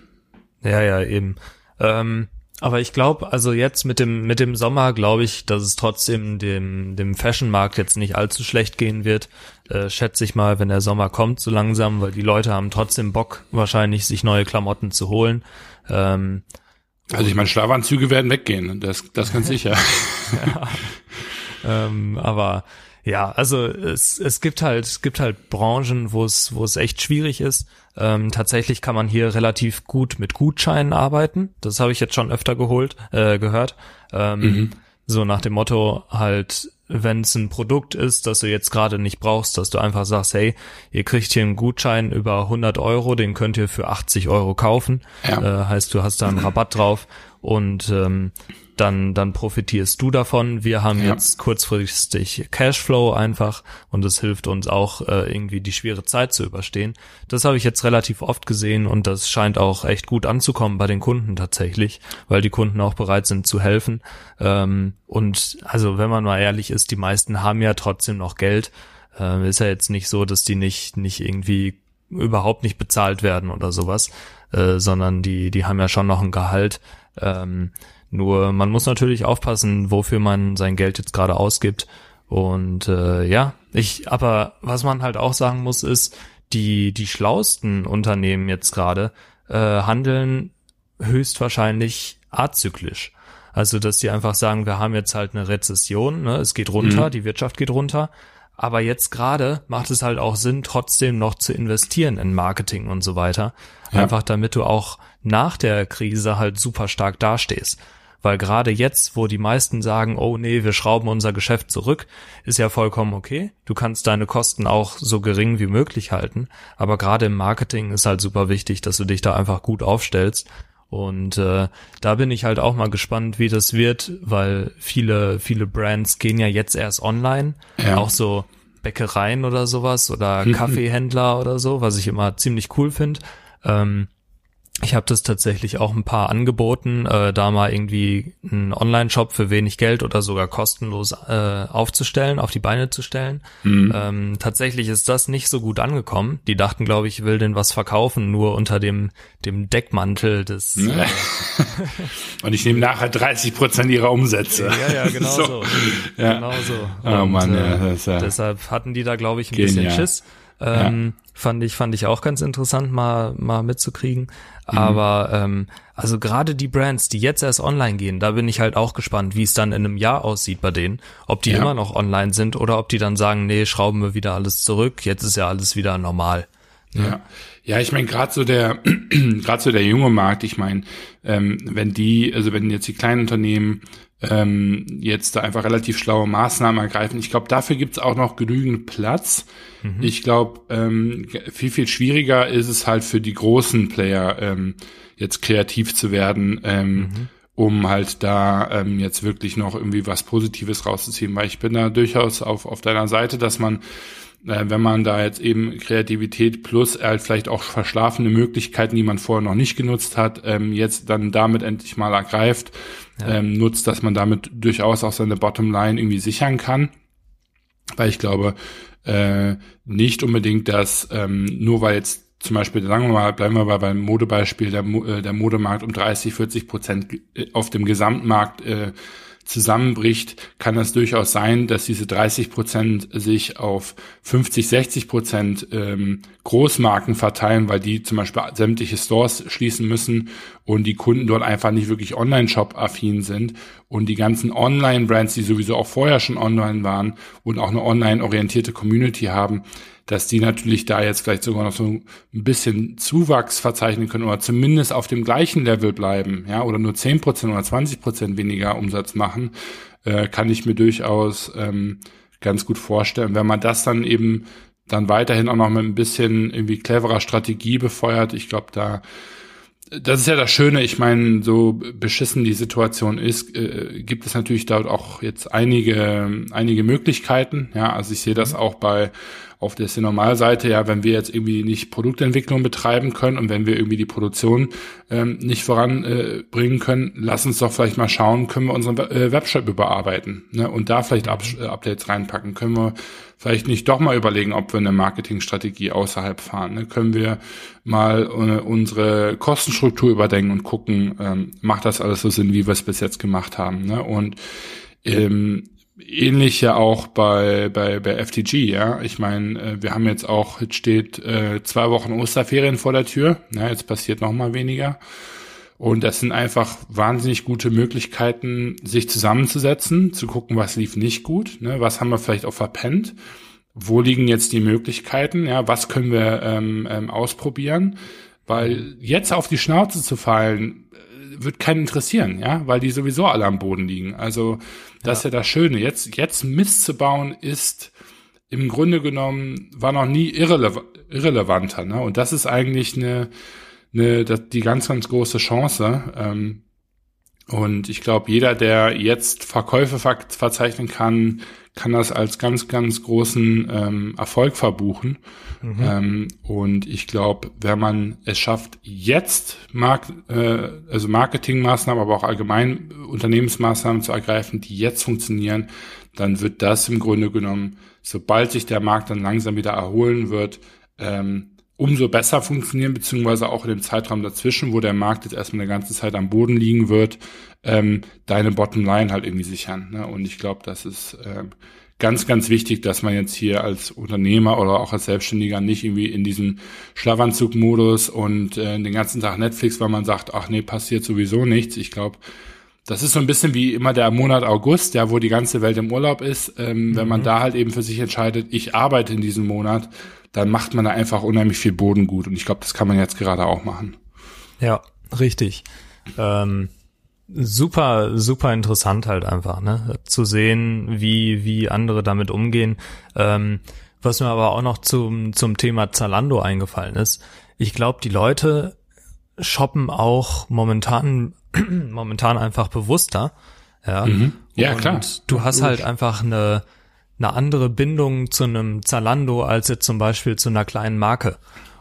Ja, ja, eben. Ähm, aber ich glaube, also jetzt mit dem mit dem Sommer glaube ich, dass es trotzdem dem dem Fashion-Markt jetzt nicht allzu schlecht gehen wird. Äh, schätze ich mal, wenn der Sommer kommt, so langsam, weil die Leute haben trotzdem Bock, wahrscheinlich sich neue Klamotten zu holen. Ähm, also ich meine, Schlafanzüge werden weggehen, das das ganz [LAUGHS] sicher. ja. ähm, aber ja, also es, es gibt halt, es gibt halt Branchen, wo es, wo es echt schwierig ist. Ähm, tatsächlich kann man hier relativ gut mit Gutscheinen arbeiten. Das habe ich jetzt schon öfter geholt, äh, gehört. Ähm, mhm. So nach dem Motto halt, wenn es ein Produkt ist, das du jetzt gerade nicht brauchst, dass du einfach sagst, hey, ihr kriegt hier einen Gutschein über 100 Euro, den könnt ihr für 80 Euro kaufen. Ja. Äh, heißt, du hast da einen Rabatt drauf und ähm, dann, dann profitierst du davon. Wir haben ja. jetzt kurzfristig Cashflow einfach und es hilft uns auch äh, irgendwie die schwere Zeit zu überstehen. Das habe ich jetzt relativ oft gesehen und das scheint auch echt gut anzukommen bei den Kunden tatsächlich, weil die Kunden auch bereit sind zu helfen. Ähm, und also wenn man mal ehrlich ist, die meisten haben ja trotzdem noch Geld. Äh, ist ja jetzt nicht so, dass die nicht, nicht irgendwie überhaupt nicht bezahlt werden oder sowas, äh, sondern die, die haben ja schon noch ein Gehalt. Ähm, nur man muss natürlich aufpassen, wofür man sein Geld jetzt gerade ausgibt. Und äh, ja, ich, aber was man halt auch sagen muss, ist, die, die schlausten Unternehmen jetzt gerade äh, handeln höchstwahrscheinlich azyklisch. Also, dass die einfach sagen, wir haben jetzt halt eine Rezession, ne? es geht runter, mhm. die Wirtschaft geht runter. Aber jetzt gerade macht es halt auch Sinn, trotzdem noch zu investieren in Marketing und so weiter. Ja. Einfach damit du auch nach der Krise halt super stark dastehst. Weil gerade jetzt, wo die meisten sagen, oh nee, wir schrauben unser Geschäft zurück, ist ja vollkommen okay. Du kannst deine Kosten auch so gering wie möglich halten. Aber gerade im Marketing ist halt super wichtig, dass du dich da einfach gut aufstellst. Und äh, da bin ich halt auch mal gespannt, wie das wird, weil viele, viele Brands gehen ja jetzt erst online. Ja. Auch so Bäckereien oder sowas oder Kaffeehändler oder so, was ich immer ziemlich cool finde. Ähm, ich habe das tatsächlich auch ein paar angeboten, äh, da mal irgendwie einen Online-Shop für wenig Geld oder sogar kostenlos äh, aufzustellen, auf die Beine zu stellen. Mhm. Ähm, tatsächlich ist das nicht so gut angekommen. Die dachten, glaube ich, will denn was verkaufen, nur unter dem dem Deckmantel des. Äh, [LAUGHS] Und ich nehme nachher 30 Prozent ihrer Umsätze. Ja, ja, [LAUGHS] genau so. so. Ja. Genau so. Oh Und, Mann, ja, das ist ja deshalb hatten die da, glaube ich, ein genial. bisschen Schiss. Ähm, ja. Fand ich, fand ich auch ganz interessant, mal, mal mitzukriegen. Mhm. Aber ähm, also gerade die Brands, die jetzt erst online gehen, da bin ich halt auch gespannt, wie es dann in einem Jahr aussieht bei denen. Ob die ja. immer noch online sind oder ob die dann sagen, nee, schrauben wir wieder alles zurück, jetzt ist ja alles wieder normal. Ja. ja. Ja, ich meine, gerade so der, [CLEARS THROAT] gerade so der junge Markt, ich meine, ähm, wenn die, also wenn jetzt die kleinen Unternehmen ähm, jetzt da einfach relativ schlaue Maßnahmen ergreifen. Ich glaube, dafür gibt's auch noch genügend Platz. Mhm. Ich glaube, ähm, viel, viel schwieriger ist es halt für die großen Player, ähm, jetzt kreativ zu werden, ähm, mhm. um halt da ähm, jetzt wirklich noch irgendwie was Positives rauszuziehen. Weil ich bin da durchaus auf, auf deiner Seite, dass man äh, wenn man da jetzt eben Kreativität plus halt vielleicht auch verschlafene Möglichkeiten, die man vorher noch nicht genutzt hat, ähm, jetzt dann damit endlich mal ergreift, ja. ähm, nutzt, dass man damit durchaus auch seine Bottomline irgendwie sichern kann. Weil ich glaube, äh, nicht unbedingt, dass ähm, nur weil jetzt zum Beispiel, sagen wir mal, bleiben wir mal beim Modebeispiel, der, äh, der Modemarkt um 30, 40 Prozent auf dem Gesamtmarkt äh, zusammenbricht, kann es durchaus sein, dass diese 30 Prozent sich auf 50, 60 Prozent ähm, Großmarken verteilen, weil die zum Beispiel sämtliche Stores schließen müssen und die Kunden dort einfach nicht wirklich Online-Shop-affin sind und die ganzen Online-Brands, die sowieso auch vorher schon online waren und auch eine online-orientierte Community haben, dass die natürlich da jetzt vielleicht sogar noch so ein bisschen Zuwachs verzeichnen können oder zumindest auf dem gleichen Level bleiben, ja, oder nur zehn Prozent oder 20 Prozent weniger Umsatz machen, äh, kann ich mir durchaus ähm, ganz gut vorstellen. Wenn man das dann eben dann weiterhin auch noch mit ein bisschen irgendwie cleverer Strategie befeuert, ich glaube, da das ist ja das Schöne, ich meine, so beschissen die Situation ist, äh, gibt es natürlich dort auch jetzt einige, einige Möglichkeiten. Ja, also ich sehe das mhm. auch bei auf der Normalseite, ja, wenn wir jetzt irgendwie nicht Produktentwicklung betreiben können und wenn wir irgendwie die Produktion ähm, nicht voranbringen äh, können, lass uns doch vielleicht mal schauen, können wir unseren äh, Webshop überarbeiten ne, und da vielleicht Up äh, Updates reinpacken. Können wir vielleicht nicht doch mal überlegen, ob wir eine Marketingstrategie außerhalb fahren. Ne? Können wir mal äh, unsere Kostenstruktur überdenken und gucken, ähm, macht das alles so Sinn, wie wir es bis jetzt gemacht haben. Ne? Und ähm, ähnlich ja auch bei, bei, bei FTG, ja. Ich meine, äh, wir haben jetzt auch, jetzt steht äh, zwei Wochen Osterferien vor der Tür, ja, jetzt passiert noch mal weniger. Und das sind einfach wahnsinnig gute Möglichkeiten, sich zusammenzusetzen, zu gucken, was lief nicht gut, ne, was haben wir vielleicht auch verpennt, wo liegen jetzt die Möglichkeiten, ja, was können wir ähm, ähm, ausprobieren, weil jetzt auf die Schnauze zu fallen, wird keinen interessieren, ja, weil die sowieso alle am Boden liegen. Also das ja. ist ja das Schöne. Jetzt, jetzt Mist zu bauen ist im Grunde genommen war noch nie irrele irrelevanter, ne? Und das ist eigentlich eine, eine die ganz, ganz große Chance. Ähm, Und ich glaube, jeder, der jetzt Verkäufe ver verzeichnen kann, kann das als ganz, ganz großen ähm, Erfolg verbuchen. Mhm. Ähm, und ich glaube, wenn man es schafft, jetzt Mark äh, also Marketingmaßnahmen, aber auch allgemein Unternehmensmaßnahmen zu ergreifen, die jetzt funktionieren, dann wird das im Grunde genommen, sobald sich der Markt dann langsam wieder erholen wird, ähm, umso besser funktionieren, beziehungsweise auch in dem Zeitraum dazwischen, wo der Markt jetzt erstmal eine ganze Zeit am Boden liegen wird, ähm, deine Bottomline halt irgendwie sichern. Ne? Und ich glaube, das ist ähm, ganz, ganz wichtig, dass man jetzt hier als Unternehmer oder auch als Selbstständiger nicht irgendwie in diesem Schlafanzugmodus und äh, den ganzen Tag Netflix, weil man sagt, ach nee, passiert sowieso nichts. Ich glaube, das ist so ein bisschen wie immer der Monat August, ja, wo die ganze Welt im Urlaub ist. Ähm, mhm. Wenn man mhm. da halt eben für sich entscheidet, ich arbeite in diesem Monat, dann macht man da einfach unheimlich viel Boden gut. Und ich glaube, das kann man jetzt gerade auch machen. Ja, richtig. Ähm, super, super interessant halt einfach, ne? Zu sehen, wie, wie andere damit umgehen. Ähm, was mir aber auch noch zum, zum Thema Zalando eingefallen ist. Ich glaube, die Leute shoppen auch momentan, [CLEARS THROAT] momentan einfach bewusster. Ja, mhm. ja Und klar. Du hast halt einfach eine, eine andere Bindung zu einem Zalando als jetzt zum Beispiel zu einer kleinen Marke.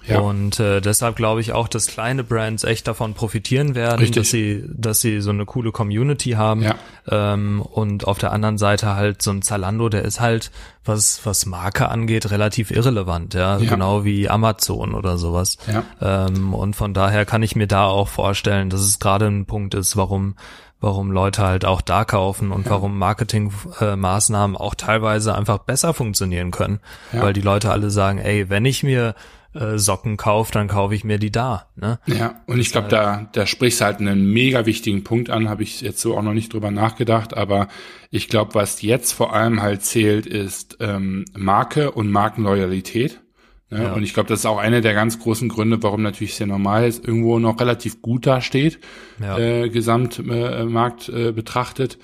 Ja. Und äh, deshalb glaube ich auch, dass kleine Brands echt davon profitieren werden, Richtig. dass sie, dass sie so eine coole Community haben. Ja. Ähm, und auf der anderen Seite halt so ein Zalando, der ist halt, was, was Marke angeht, relativ irrelevant, ja, ja. genau wie Amazon oder sowas. Ja. Ähm, und von daher kann ich mir da auch vorstellen, dass es gerade ein Punkt ist, warum warum Leute halt auch da kaufen und ja. warum Marketingmaßnahmen äh, auch teilweise einfach besser funktionieren können, ja. weil die Leute alle sagen, ey, wenn ich mir äh, Socken kaufe, dann kaufe ich mir die da. Ne? Ja, und ich glaube, da, da sprichst du halt einen mega wichtigen Punkt an, habe ich jetzt so auch noch nicht drüber nachgedacht, aber ich glaube, was jetzt vor allem halt zählt, ist ähm, Marke und Markenloyalität. Ja, ja. Und ich glaube, das ist auch einer der ganz großen Gründe, warum natürlich sehr normal ist, irgendwo noch relativ gut dasteht, ja. äh, Gesamtmarkt äh, äh, betrachtet.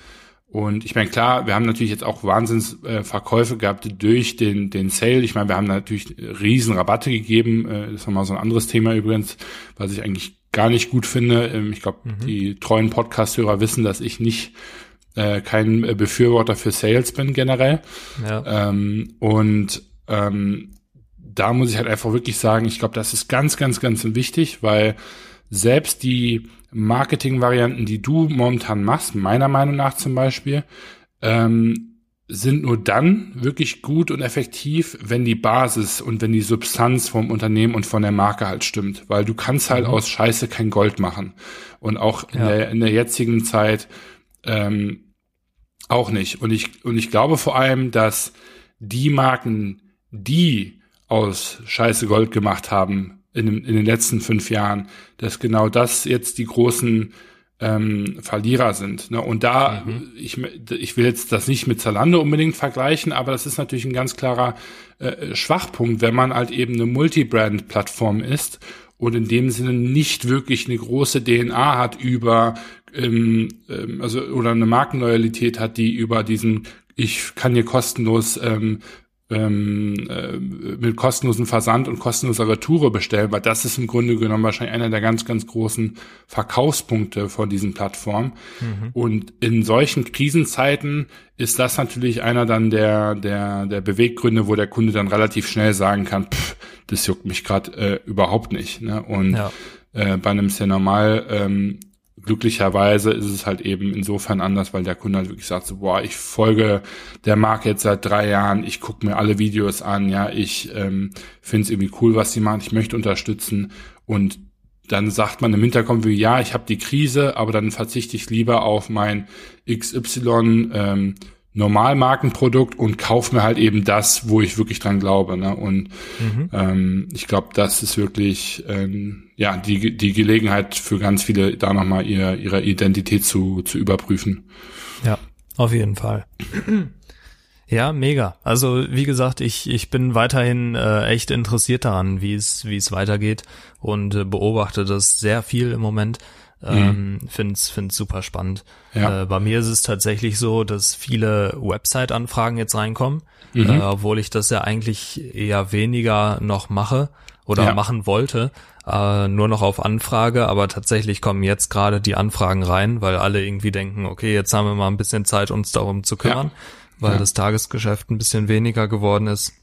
Und ich meine, klar, wir haben natürlich jetzt auch Wahnsinnsverkäufe äh, gehabt durch den, den Sale. Ich meine, wir haben natürlich riesen Rabatte gegeben. Äh, das ist nochmal so ein anderes Thema übrigens, was ich eigentlich gar nicht gut finde. Ähm, ich glaube, mhm. die treuen Podcast-Hörer wissen, dass ich nicht äh, kein Befürworter für Sales bin generell. Ja. Ähm, und ähm, da muss ich halt einfach wirklich sagen, ich glaube, das ist ganz, ganz, ganz wichtig, weil selbst die Marketing-Varianten, die du momentan machst, meiner Meinung nach zum Beispiel, ähm, sind nur dann wirklich gut und effektiv, wenn die Basis und wenn die Substanz vom Unternehmen und von der Marke halt stimmt. Weil du kannst halt mhm. aus Scheiße kein Gold machen. Und auch in, ja. der, in der jetzigen Zeit ähm, auch nicht. Und ich, und ich glaube vor allem, dass die Marken, die aus Scheiße Gold gemacht haben, in, in den letzten fünf Jahren, dass genau das jetzt die großen ähm, Verlierer sind. Ne? Und da, mhm. ich, ich will jetzt das nicht mit Zalando unbedingt vergleichen, aber das ist natürlich ein ganz klarer äh, Schwachpunkt, wenn man halt eben eine Multibrand-Plattform ist und in dem Sinne nicht wirklich eine große DNA hat über, ähm, ähm, also oder eine Markenloyalität hat, die über diesen ich kann hier kostenlos ähm, ähm, äh, mit kostenlosen Versand und kostenloser Retoure bestellen, weil das ist im Grunde genommen wahrscheinlich einer der ganz, ganz großen Verkaufspunkte von diesen Plattformen. Mhm. Und in solchen Krisenzeiten ist das natürlich einer dann der, der, der Beweggründe, wo der Kunde dann relativ schnell sagen kann, pff, das juckt mich gerade äh, überhaupt nicht. Ne? Und ja. äh, bei einem sehr normal ähm, glücklicherweise ist es halt eben insofern anders, weil der Kunde halt wirklich sagt so, boah, ich folge der Marke jetzt seit drei Jahren, ich gucke mir alle Videos an, ja, ich ähm, finde es irgendwie cool, was sie machen, ich möchte unterstützen. Und dann sagt man im Hintergrund wie, ja, ich habe die Krise, aber dann verzichte ich lieber auf mein XY ähm, Normalmarkenprodukt und kauf mir halt eben das, wo ich wirklich dran glaube. Ne? Und mhm. ähm, ich glaube, das ist wirklich ähm, ja die, die Gelegenheit für ganz viele, da nochmal ihr, ihre Identität zu, zu überprüfen. Ja, auf jeden Fall. Ja, mega. Also wie gesagt, ich, ich bin weiterhin äh, echt interessiert daran, wie es wie es weitergeht und äh, beobachte das sehr viel im Moment. Ähm, mhm. find's, find's super spannend. Ja. Äh, bei mir ist es tatsächlich so, dass viele Website-Anfragen jetzt reinkommen, mhm. äh, obwohl ich das ja eigentlich eher weniger noch mache oder ja. machen wollte, äh, nur noch auf Anfrage, aber tatsächlich kommen jetzt gerade die Anfragen rein, weil alle irgendwie denken, okay, jetzt haben wir mal ein bisschen Zeit, uns darum zu kümmern, ja. weil das Tagesgeschäft ein bisschen weniger geworden ist.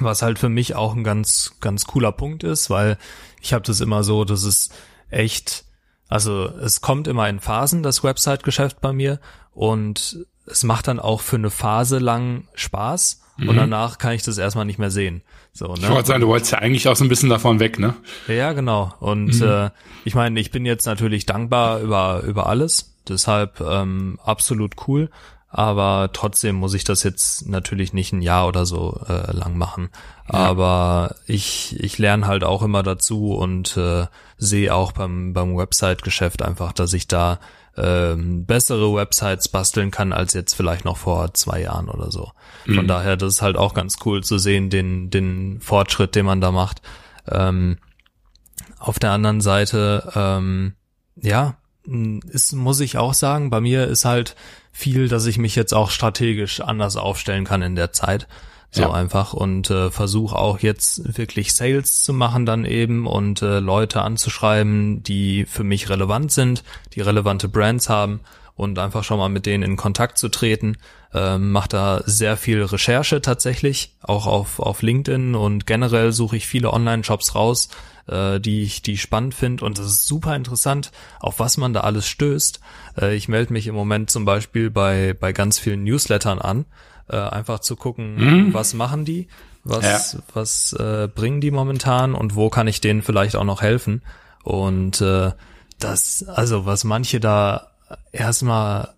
Was halt für mich auch ein ganz, ganz cooler Punkt ist, weil ich habe das immer so, dass es echt also es kommt immer in Phasen, das Website-Geschäft bei mir und es macht dann auch für eine Phase lang Spaß mhm. und danach kann ich das erstmal nicht mehr sehen. So, ne? Ich wollte sagen, du wolltest ja eigentlich auch so ein bisschen davon weg, ne? Ja, genau. Und mhm. äh, ich meine, ich bin jetzt natürlich dankbar über, über alles, deshalb ähm, absolut cool aber trotzdem muss ich das jetzt natürlich nicht ein Jahr oder so äh, lang machen. Ja. Aber ich, ich lerne halt auch immer dazu und äh, sehe auch beim, beim Website-Geschäft einfach, dass ich da ähm, bessere Websites basteln kann als jetzt vielleicht noch vor zwei Jahren oder so. Von mhm. daher, das ist halt auch ganz cool zu sehen, den, den Fortschritt, den man da macht. Ähm, auf der anderen Seite, ähm, ja, ist, muss ich auch sagen, bei mir ist halt viel, dass ich mich jetzt auch strategisch anders aufstellen kann in der Zeit. So ja. einfach und äh, versuche auch jetzt wirklich Sales zu machen dann eben und äh, Leute anzuschreiben, die für mich relevant sind, die relevante Brands haben und einfach schon mal mit denen in Kontakt zu treten. Ähm, mache da sehr viel Recherche tatsächlich, auch auf, auf LinkedIn und generell suche ich viele Online-Shops raus, äh, die ich die spannend finde und das ist super interessant, auf was man da alles stößt. Äh, ich melde mich im Moment zum Beispiel bei, bei ganz vielen Newslettern an, äh, einfach zu gucken, mhm. was machen die, was, ja. was äh, bringen die momentan und wo kann ich denen vielleicht auch noch helfen. Und äh, das, also was manche da erstmal,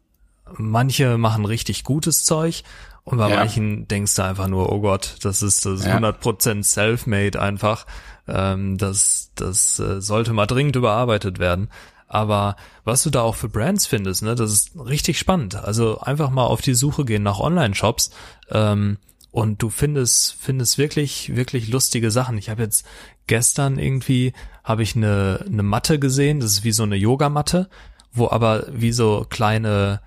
manche machen richtig gutes Zeug und bei ja. manchen denkst du einfach nur, oh Gott, das ist das ja. 100% self-made einfach. Ähm, das das äh, sollte mal dringend überarbeitet werden. Aber was du da auch für Brands findest, ne, das ist richtig spannend. Also einfach mal auf die Suche gehen nach Online-Shops ähm, und du findest findest wirklich wirklich lustige Sachen. Ich habe jetzt gestern irgendwie habe ich eine eine Matte gesehen, das ist wie so eine Yogamatte, wo aber wie so kleine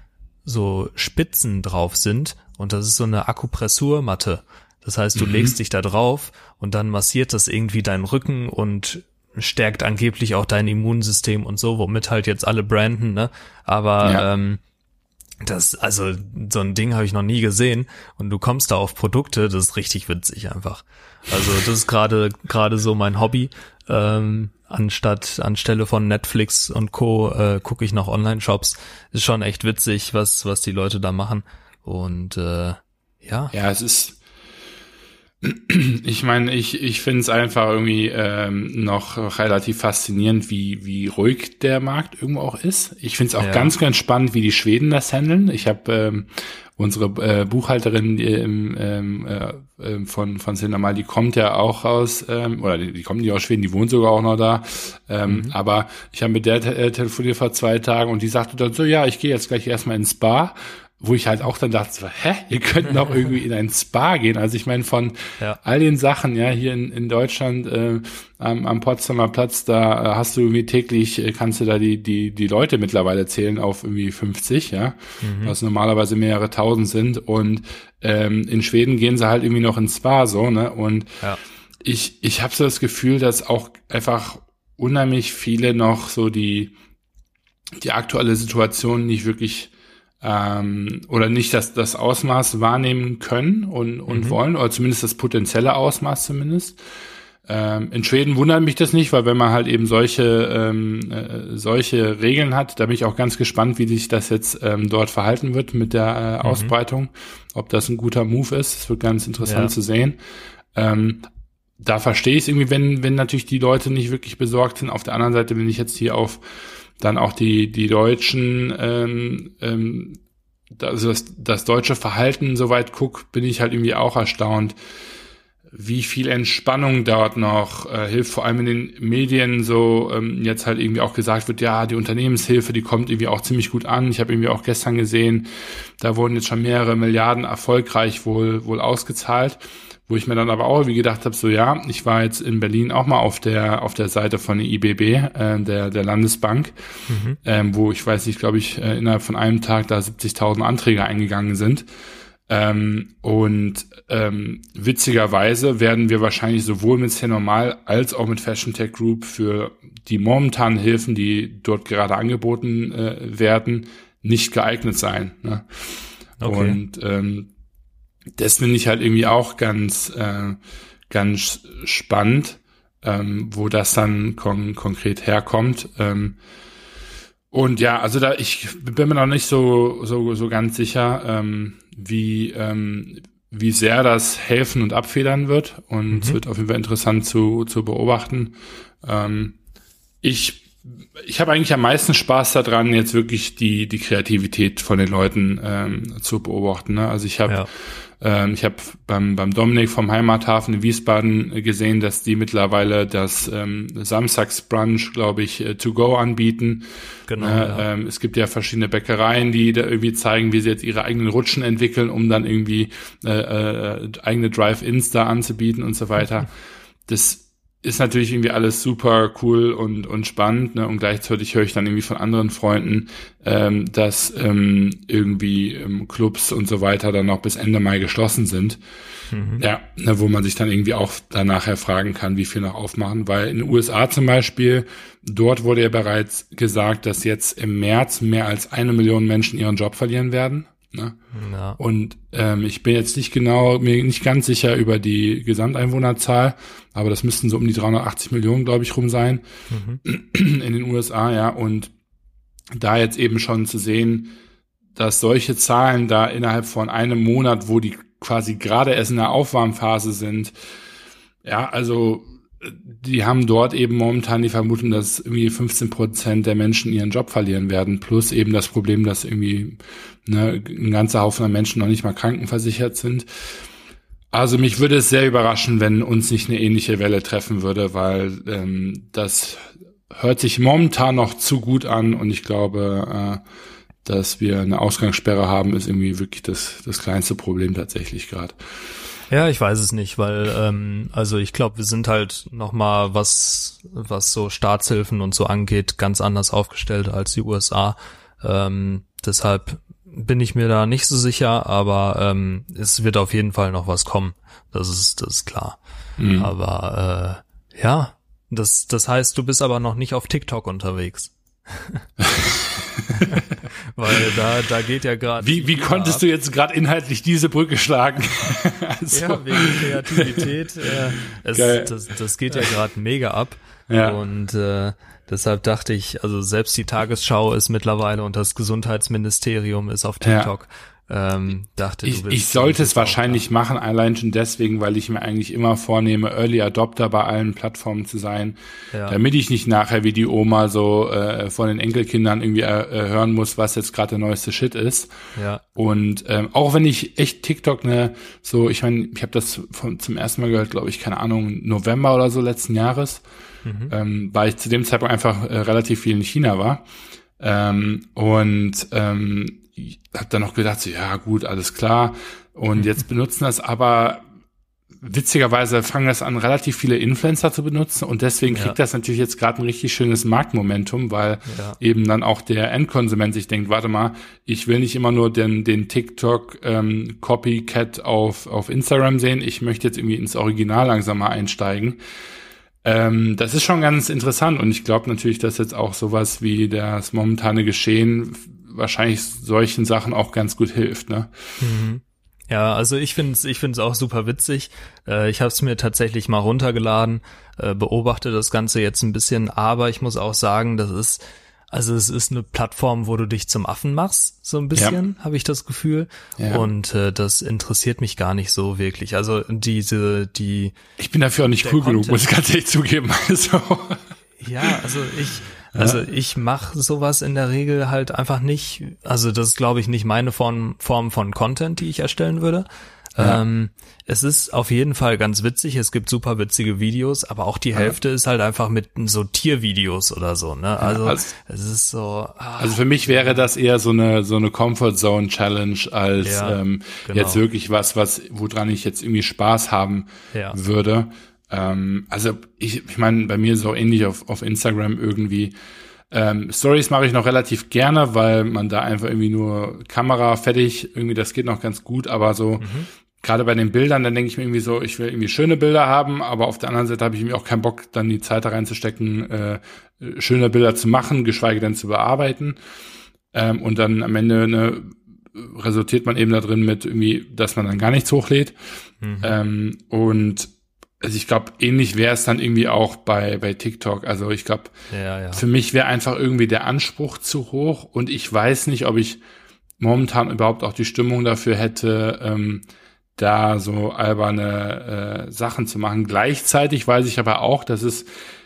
so Spitzen drauf sind und das ist so eine Akupressurmatte. Das heißt, du mhm. legst dich da drauf und dann massiert das irgendwie deinen Rücken und stärkt angeblich auch dein Immunsystem und so, womit halt jetzt alle branden, ne? Aber ja. ähm, das, also so ein Ding habe ich noch nie gesehen und du kommst da auf Produkte, das ist richtig witzig einfach. Also das ist gerade gerade so mein Hobby. Ähm, anstatt anstelle von Netflix und Co. Äh, gucke ich nach Online-Shops. Ist schon echt witzig, was was die Leute da machen und äh, ja. Ja, es ist ich meine, ich, ich finde es einfach irgendwie ähm, noch relativ faszinierend, wie, wie ruhig der Markt irgendwo auch ist. Ich finde es auch ja. ganz, ganz spannend, wie die Schweden das handeln. Ich habe ähm, unsere äh, Buchhalterin ähm, ähm äh, ähm, von, von Cinemal, die kommt ja auch aus, ähm, oder die, die kommt nicht aus Schweden, die wohnt sogar auch noch da. Ähm, mhm. Aber ich habe mit der äh, telefoniert vor zwei Tagen und die sagte dann so, ja, ich gehe jetzt gleich erstmal ins Spa wo ich halt auch dann dachte, so, hä, ihr könnt noch irgendwie in ein Spa gehen. Also ich meine, von ja. all den Sachen, ja, hier in, in Deutschland äh, am, am Potsdamer Platz, da äh, hast du irgendwie täglich, äh, kannst du da die, die, die Leute mittlerweile zählen auf irgendwie 50, ja, mhm. was normalerweise mehrere tausend sind. Und ähm, in Schweden gehen sie halt irgendwie noch ins Spa, so, ne? Und ja. ich, ich habe so das Gefühl, dass auch einfach unheimlich viele noch so die, die aktuelle Situation nicht wirklich ähm, oder nicht das, das Ausmaß wahrnehmen können und, und mhm. wollen, oder zumindest das potenzielle Ausmaß zumindest. Ähm, in Schweden wundert mich das nicht, weil wenn man halt eben solche, ähm, äh, solche Regeln hat, da bin ich auch ganz gespannt, wie sich das jetzt ähm, dort verhalten wird mit der äh, mhm. Ausbreitung, ob das ein guter Move ist. Das wird ganz interessant ja. zu sehen. Ähm, da verstehe ich es irgendwie, wenn, wenn natürlich die Leute nicht wirklich besorgt sind. Auf der anderen Seite, wenn ich jetzt hier auf dann auch die, die deutschen, ähm, ähm, also das, das deutsche Verhalten soweit guck, bin ich halt irgendwie auch erstaunt. wie viel Entspannung dort noch äh, hilft, vor allem in den Medien so ähm, jetzt halt irgendwie auch gesagt wird, ja, die Unternehmenshilfe, die kommt irgendwie auch ziemlich gut an. Ich habe irgendwie auch gestern gesehen, da wurden jetzt schon mehrere Milliarden erfolgreich wohl wohl ausgezahlt, wo ich mir dann aber auch irgendwie gedacht habe, so ja, ich war jetzt in Berlin auch mal auf der auf der Seite von der IBB, äh, der der Landesbank, mhm. ähm, wo ich weiß nicht, glaube ich, äh, innerhalb von einem Tag da 70.000 Anträge eingegangen sind. Ähm, und ähm, witzigerweise werden wir wahrscheinlich sowohl mit C Normal als auch mit Fashion Tech Group für die momentanen Hilfen, die dort gerade angeboten äh, werden, nicht geeignet sein. Ne? Okay. Und ähm, das finde ich halt irgendwie auch ganz, äh, ganz spannend, ähm, wo das dann kon konkret herkommt. Ähm, und ja, also da ich bin mir noch nicht so so so ganz sicher, ähm, wie ähm, wie sehr das helfen und abfedern wird. Und mhm. es wird auf jeden Fall interessant zu zu beobachten. Ähm, ich ich habe eigentlich am meisten Spaß daran, jetzt wirklich die die Kreativität von den Leuten ähm, zu beobachten. Ne? Also ich habe ja ähm, ich habe beim, beim Dominik vom Heimathafen in Wiesbaden gesehen, dass die mittlerweile das ähm, Samstagsbrunch, glaube ich, äh, to go anbieten. Genau. Äh, ja. ähm, es gibt ja verschiedene Bäckereien, die da irgendwie zeigen, wie sie jetzt ihre eigenen Rutschen entwickeln, um dann irgendwie äh, äh, eigene Drive-ins da anzubieten und so weiter. [LAUGHS] Das ist natürlich irgendwie alles super cool und, und spannend, ne? Und gleichzeitig höre ich dann irgendwie von anderen Freunden, ähm, dass ähm, irgendwie ähm, Clubs und so weiter dann noch bis Ende Mai geschlossen sind. Mhm. Ja, ne, wo man sich dann irgendwie auch danach fragen kann, wie viel noch aufmachen, weil in den USA zum Beispiel, dort wurde ja bereits gesagt, dass jetzt im März mehr als eine Million Menschen ihren Job verlieren werden. Ne? Ja. Und ähm, ich bin jetzt nicht genau, mir nicht ganz sicher über die Gesamteinwohnerzahl, aber das müssten so um die 380 Millionen, glaube ich, rum sein mhm. [CLEARS THROAT] in den USA, ja. Und da jetzt eben schon zu sehen, dass solche Zahlen da innerhalb von einem Monat, wo die quasi gerade erst in der Aufwärmphase sind, ja, also die haben dort eben momentan die Vermutung, dass irgendwie 15 Prozent der Menschen ihren Job verlieren werden, plus eben das Problem, dass irgendwie ne, ein ganzer Haufen an Menschen noch nicht mal krankenversichert sind. Also mich würde es sehr überraschen, wenn uns nicht eine ähnliche Welle treffen würde, weil ähm, das hört sich momentan noch zu gut an und ich glaube, äh, dass wir eine Ausgangssperre haben, ist irgendwie wirklich das, das kleinste Problem tatsächlich gerade. Ja, ich weiß es nicht, weil ähm, also ich glaube, wir sind halt noch mal was was so Staatshilfen und so angeht ganz anders aufgestellt als die USA. Ähm, deshalb bin ich mir da nicht so sicher, aber ähm, es wird auf jeden Fall noch was kommen. Das ist das ist klar. Mhm. Aber äh, ja, das das heißt, du bist aber noch nicht auf TikTok unterwegs. [LAUGHS] [LAUGHS] Weil da, da geht ja gerade. Wie, wie konntest ab. du jetzt gerade inhaltlich diese Brücke schlagen? [LAUGHS] also. Ja, wegen Kreativität. [LAUGHS] Äh, es, das, das geht ja gerade mega ab. Ja. Und äh, deshalb dachte ich, also selbst die Tagesschau ist mittlerweile und das Gesundheitsministerium ist auf TikTok. Ja ähm, dachte, ich, ich sollte es wahrscheinlich da. machen, allein schon deswegen, weil ich mir eigentlich immer vornehme, Early Adopter bei allen Plattformen zu sein, ja. damit ich nicht nachher wie die Oma so äh, von den Enkelkindern irgendwie äh, äh hören muss, was jetzt gerade der neueste Shit ist. Ja. Und ähm, auch wenn ich echt TikTok ne, so, ich meine, ich habe das von, zum ersten Mal gehört, glaube ich, keine Ahnung, November oder so letzten Jahres, mhm. ähm, weil ich zu dem Zeitpunkt einfach äh, relativ viel in China war. Ähm, und ähm, habe dann noch gedacht, so, ja gut, alles klar. Und mhm. jetzt benutzen das aber witzigerweise fangen das an, relativ viele Influencer zu benutzen und deswegen kriegt ja. das natürlich jetzt gerade ein richtig schönes Marktmomentum, weil ja. eben dann auch der Endkonsument sich denkt, warte mal, ich will nicht immer nur den, den TikTok ähm, Copycat auf, auf Instagram sehen, ich möchte jetzt irgendwie ins Original langsam mal einsteigen. Ähm, das ist schon ganz interessant und ich glaube natürlich, dass jetzt auch sowas wie das momentane Geschehen wahrscheinlich solchen Sachen auch ganz gut hilft. Ne? Mhm. Ja, also ich finde es ich find's auch super witzig. Äh, ich habe es mir tatsächlich mal runtergeladen, äh, beobachte das Ganze jetzt ein bisschen, aber ich muss auch sagen, das ist also es ist eine Plattform, wo du dich zum Affen machst, so ein bisschen, ja. habe ich das Gefühl. Ja. Und äh, das interessiert mich gar nicht so wirklich. Also diese, die. Ich bin dafür auch nicht cool Content, genug, muss ich ganz ehrlich zugeben. [LAUGHS] Also. Ja, also ich, also ja. ich mache sowas in der Regel halt einfach nicht. Also das ist, glaube ich, nicht meine Form, Form von Content, die ich erstellen würde. Ja. Ähm, es ist auf jeden Fall ganz witzig. Es gibt super witzige Videos, aber auch die Hälfte ja. ist halt einfach mit so Tiervideos oder so. Ne? Also, ja, also es ist so. Ah, also für mich wäre das eher so eine so eine Comfort Zone Challenge als ähm, genau. jetzt wirklich was, was woran ich jetzt irgendwie Spaß haben würde. Ähm, also ich, ich meine, bei mir ist auch ähnlich auf auf Instagram irgendwie ähm, Stories mache ich noch relativ gerne, weil man da einfach irgendwie nur Kamera fertig, irgendwie das geht noch ganz gut, aber so mhm. gerade bei den Bildern, dann denke ich mir irgendwie so, ich will irgendwie schöne Bilder haben, aber auf der anderen Seite habe ich irgendwie auch keinen Bock, dann die Zeit da reinzustecken, äh, schöne Bilder zu machen, geschweige denn zu bearbeiten. Ähm, und dann am Ende ne, resultiert man eben da drin mit irgendwie, dass man dann gar nichts hochlädt. Mhm. Ähm, und also ich glaube, ähnlich wäre es dann irgendwie auch bei, bei TikTok. Also ich glaube, ja, ja. für mich wäre einfach irgendwie der Anspruch zu hoch und ich weiß nicht, ob ich momentan überhaupt auch die Stimmung dafür hätte, ähm, da so alberne äh, Sachen zu machen. Gleichzeitig weiß ich aber auch, dass es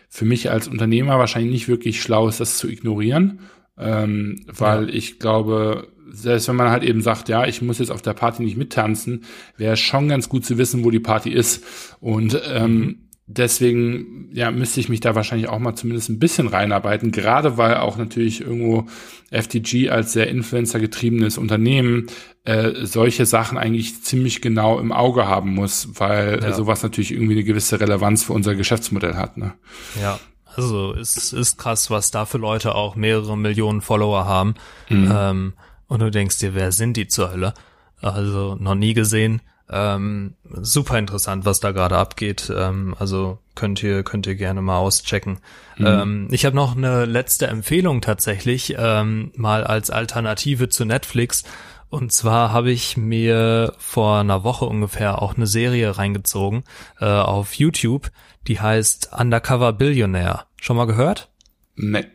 für mich als Unternehmer wahrscheinlich nicht wirklich schlau ist, das zu ignorieren, ähm, weil ja. ich glaube, selbst wenn man halt eben sagt, ja, ich muss jetzt auf der Party nicht mittanzen, wäre schon ganz gut zu wissen, wo die Party ist. Und ähm, mhm. deswegen, ja, müsste ich mich da wahrscheinlich auch mal zumindest ein bisschen reinarbeiten, gerade weil auch natürlich irgendwo FTG als sehr Influencer-getriebenes Unternehmen äh, solche Sachen eigentlich ziemlich genau im Auge haben muss, weil ja. sowas natürlich irgendwie eine gewisse Relevanz für unser Geschäftsmodell hat. Ne? Ja, also es ist krass, was da für Leute auch mehrere Millionen Follower haben. Mhm. Ähm, und du denkst dir, wer sind die zur Hölle? Also noch nie gesehen. Ähm, super interessant, was da gerade abgeht. Ähm, also könnt ihr könnt ihr gerne mal auschecken. Mhm. Ähm, ich habe noch eine letzte Empfehlung tatsächlich ähm, mal als Alternative zu Netflix. Und zwar habe ich mir vor einer Woche ungefähr auch eine Serie reingezogen äh, auf YouTube, die heißt Undercover Billionaire. Schon mal gehört? Nee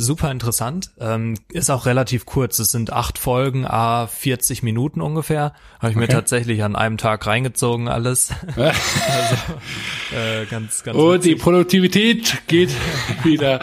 super interessant. Ähm, ist auch relativ kurz. Es sind acht Folgen, a 40 Minuten ungefähr. Habe ich okay. mir tatsächlich an einem Tag reingezogen alles. [LAUGHS] also, äh, ganz, ganz. Und witzig. die Produktivität geht [LAUGHS] wieder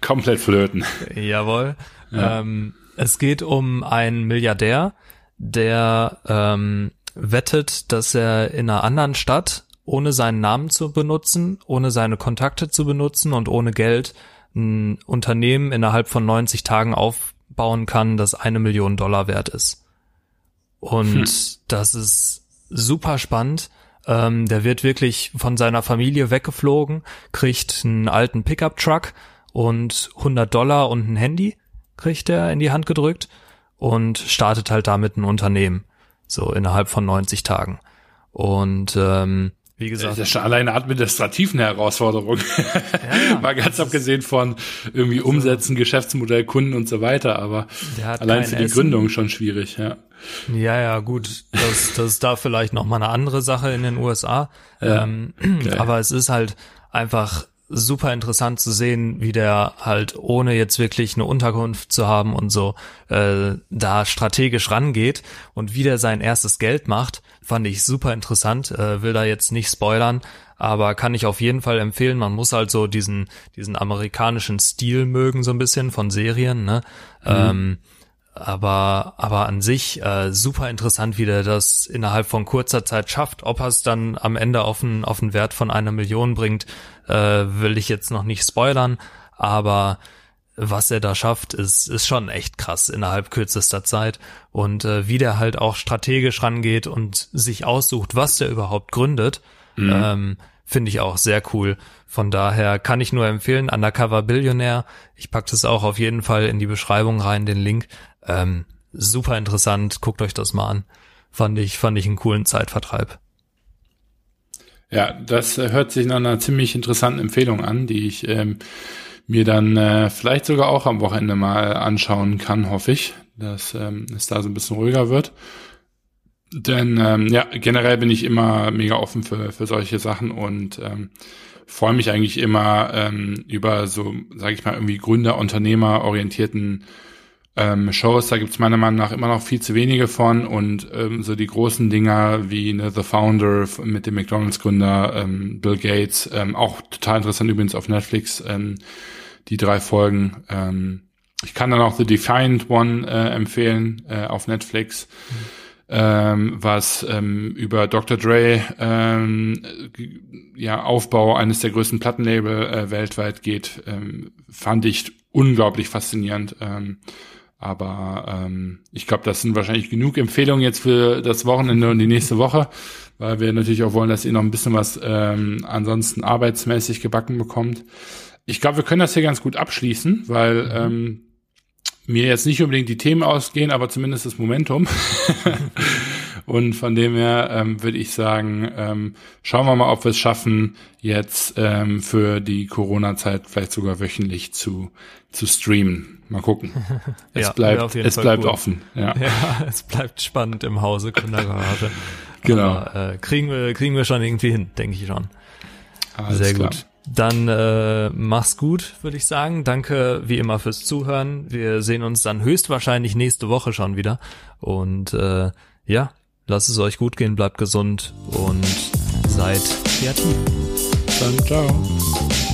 komplett flöten. Jawohl. Ja. Ähm, es geht um einen Milliardär, der ähm, wettet, dass er in einer anderen Stadt ohne seinen Namen zu benutzen, ohne seine Kontakte zu benutzen und ohne Geld ein Unternehmen innerhalb von 90 Tagen aufbauen kann, das eine Million Dollar wert ist. Und hm. das ist super spannend. Ähm, der wird wirklich von seiner Familie weggeflogen, kriegt einen alten Pickup-Truck und 100 Dollar und ein Handy kriegt er in die Hand gedrückt und startet halt damit ein Unternehmen. So innerhalb von 90 Tagen. Und ähm, wie gesagt. Das ist schon alleine administrativ eine Herausforderung. Ja, ja. [LAUGHS] Mal ganz abgesehen von irgendwie Umsetzen, Geschäftsmodell, Kunden und so weiter, aber allein für die Essen. Gründung schon schwierig, ja. Ja, ja, gut. Das, das ist da vielleicht noch mal eine andere Sache in den USA. Ja, ähm, okay. Aber es ist halt einfach super interessant zu sehen, wie der halt ohne jetzt wirklich eine Unterkunft zu haben und so äh, da strategisch rangeht und wie der sein erstes Geld macht, fand ich super interessant. Äh, will da jetzt nicht spoilern, aber kann ich auf jeden Fall empfehlen. Man muss halt so diesen diesen amerikanischen Stil mögen so ein bisschen von Serien, ne? Mhm. Ähm, aber aber an sich äh, super interessant, wie der das innerhalb von kurzer Zeit schafft. Ob er es dann am Ende auf einen auf einen Wert von einer Million bringt, äh, will ich jetzt noch nicht spoilern. Aber was er da schafft, ist ist schon echt krass innerhalb kürzester Zeit und äh, wie der halt auch strategisch rangeht und sich aussucht, was der überhaupt gründet. Mhm. Ähm, Finde ich auch sehr cool. Von daher kann ich nur empfehlen, Undercover Billionaire. Ich pack das auch auf jeden Fall in die Beschreibung rein, den Link. Ähm, super interessant, guckt euch das mal an. Fand ich, fand ich einen coolen Zeitvertreib. Ja, das äh, hört sich nach einer ziemlich interessanten Empfehlung an, die ich ähm, mir dann äh, vielleicht sogar auch am Wochenende mal anschauen kann, hoffe ich, dass ähm, es da so ein bisschen ruhiger wird. Denn ähm, ja, generell bin ich immer mega offen für, für solche Sachen und ähm, freue mich eigentlich immer ähm, über so, sage ich mal, irgendwie Gründer, Unternehmer orientierten ähm, Shows, da gibt's meiner Meinung nach immer noch viel zu wenige von und ähm, so die großen Dinger wie ne, The Founder mit dem McDonalds-Gründer ähm, Bill Gates, ähm, auch total interessant übrigens auf Netflix, ähm, die drei Folgen. Ähm, ich kann dann auch The Defiant One äh, empfehlen äh, auf Netflix. Mhm. ähm, was ähm, über Dr. Dre ähm, ja Aufbau eines der größten Plattenlabel äh, weltweit geht, ähm, fand ich unglaublich faszinierend. Ähm, aber ähm, ich glaube, das sind wahrscheinlich genug Empfehlungen jetzt für das Wochenende und die nächste Woche, weil wir natürlich auch wollen, dass ihr noch ein bisschen was ähm, ansonsten arbeitsmäßig gebacken bekommt. Ich glaube, wir können das hier ganz gut abschließen, weil mhm. ähm, mir jetzt nicht unbedingt die Themen ausgehen, aber zumindest das Momentum. [LAUGHS] Und von dem her ähm, würde ich sagen, ähm, schauen wir mal, ob wir es schaffen, jetzt ähm, für die Corona-Zeit vielleicht sogar wöchentlich zu, zu streamen. Mal gucken. [LAUGHS] Es ja, bleibt, es Fall bleibt cool. offen. Ja. [LAUGHS] ja, es bleibt spannend im Hause Kundergarage. [LAUGHS] genau. Aber, äh, kriegen wir, kriegen wir schon irgendwie hin, denke ich schon. Alles Sehr klar. gut. Dann äh, mach's gut, würde ich sagen. Danke wie immer fürs Zuhören. Wir sehen uns dann höchstwahrscheinlich nächste Woche schon wieder. Und äh, ja, lasst es euch gut gehen, bleibt gesund und seid kreativ. Dann ciao.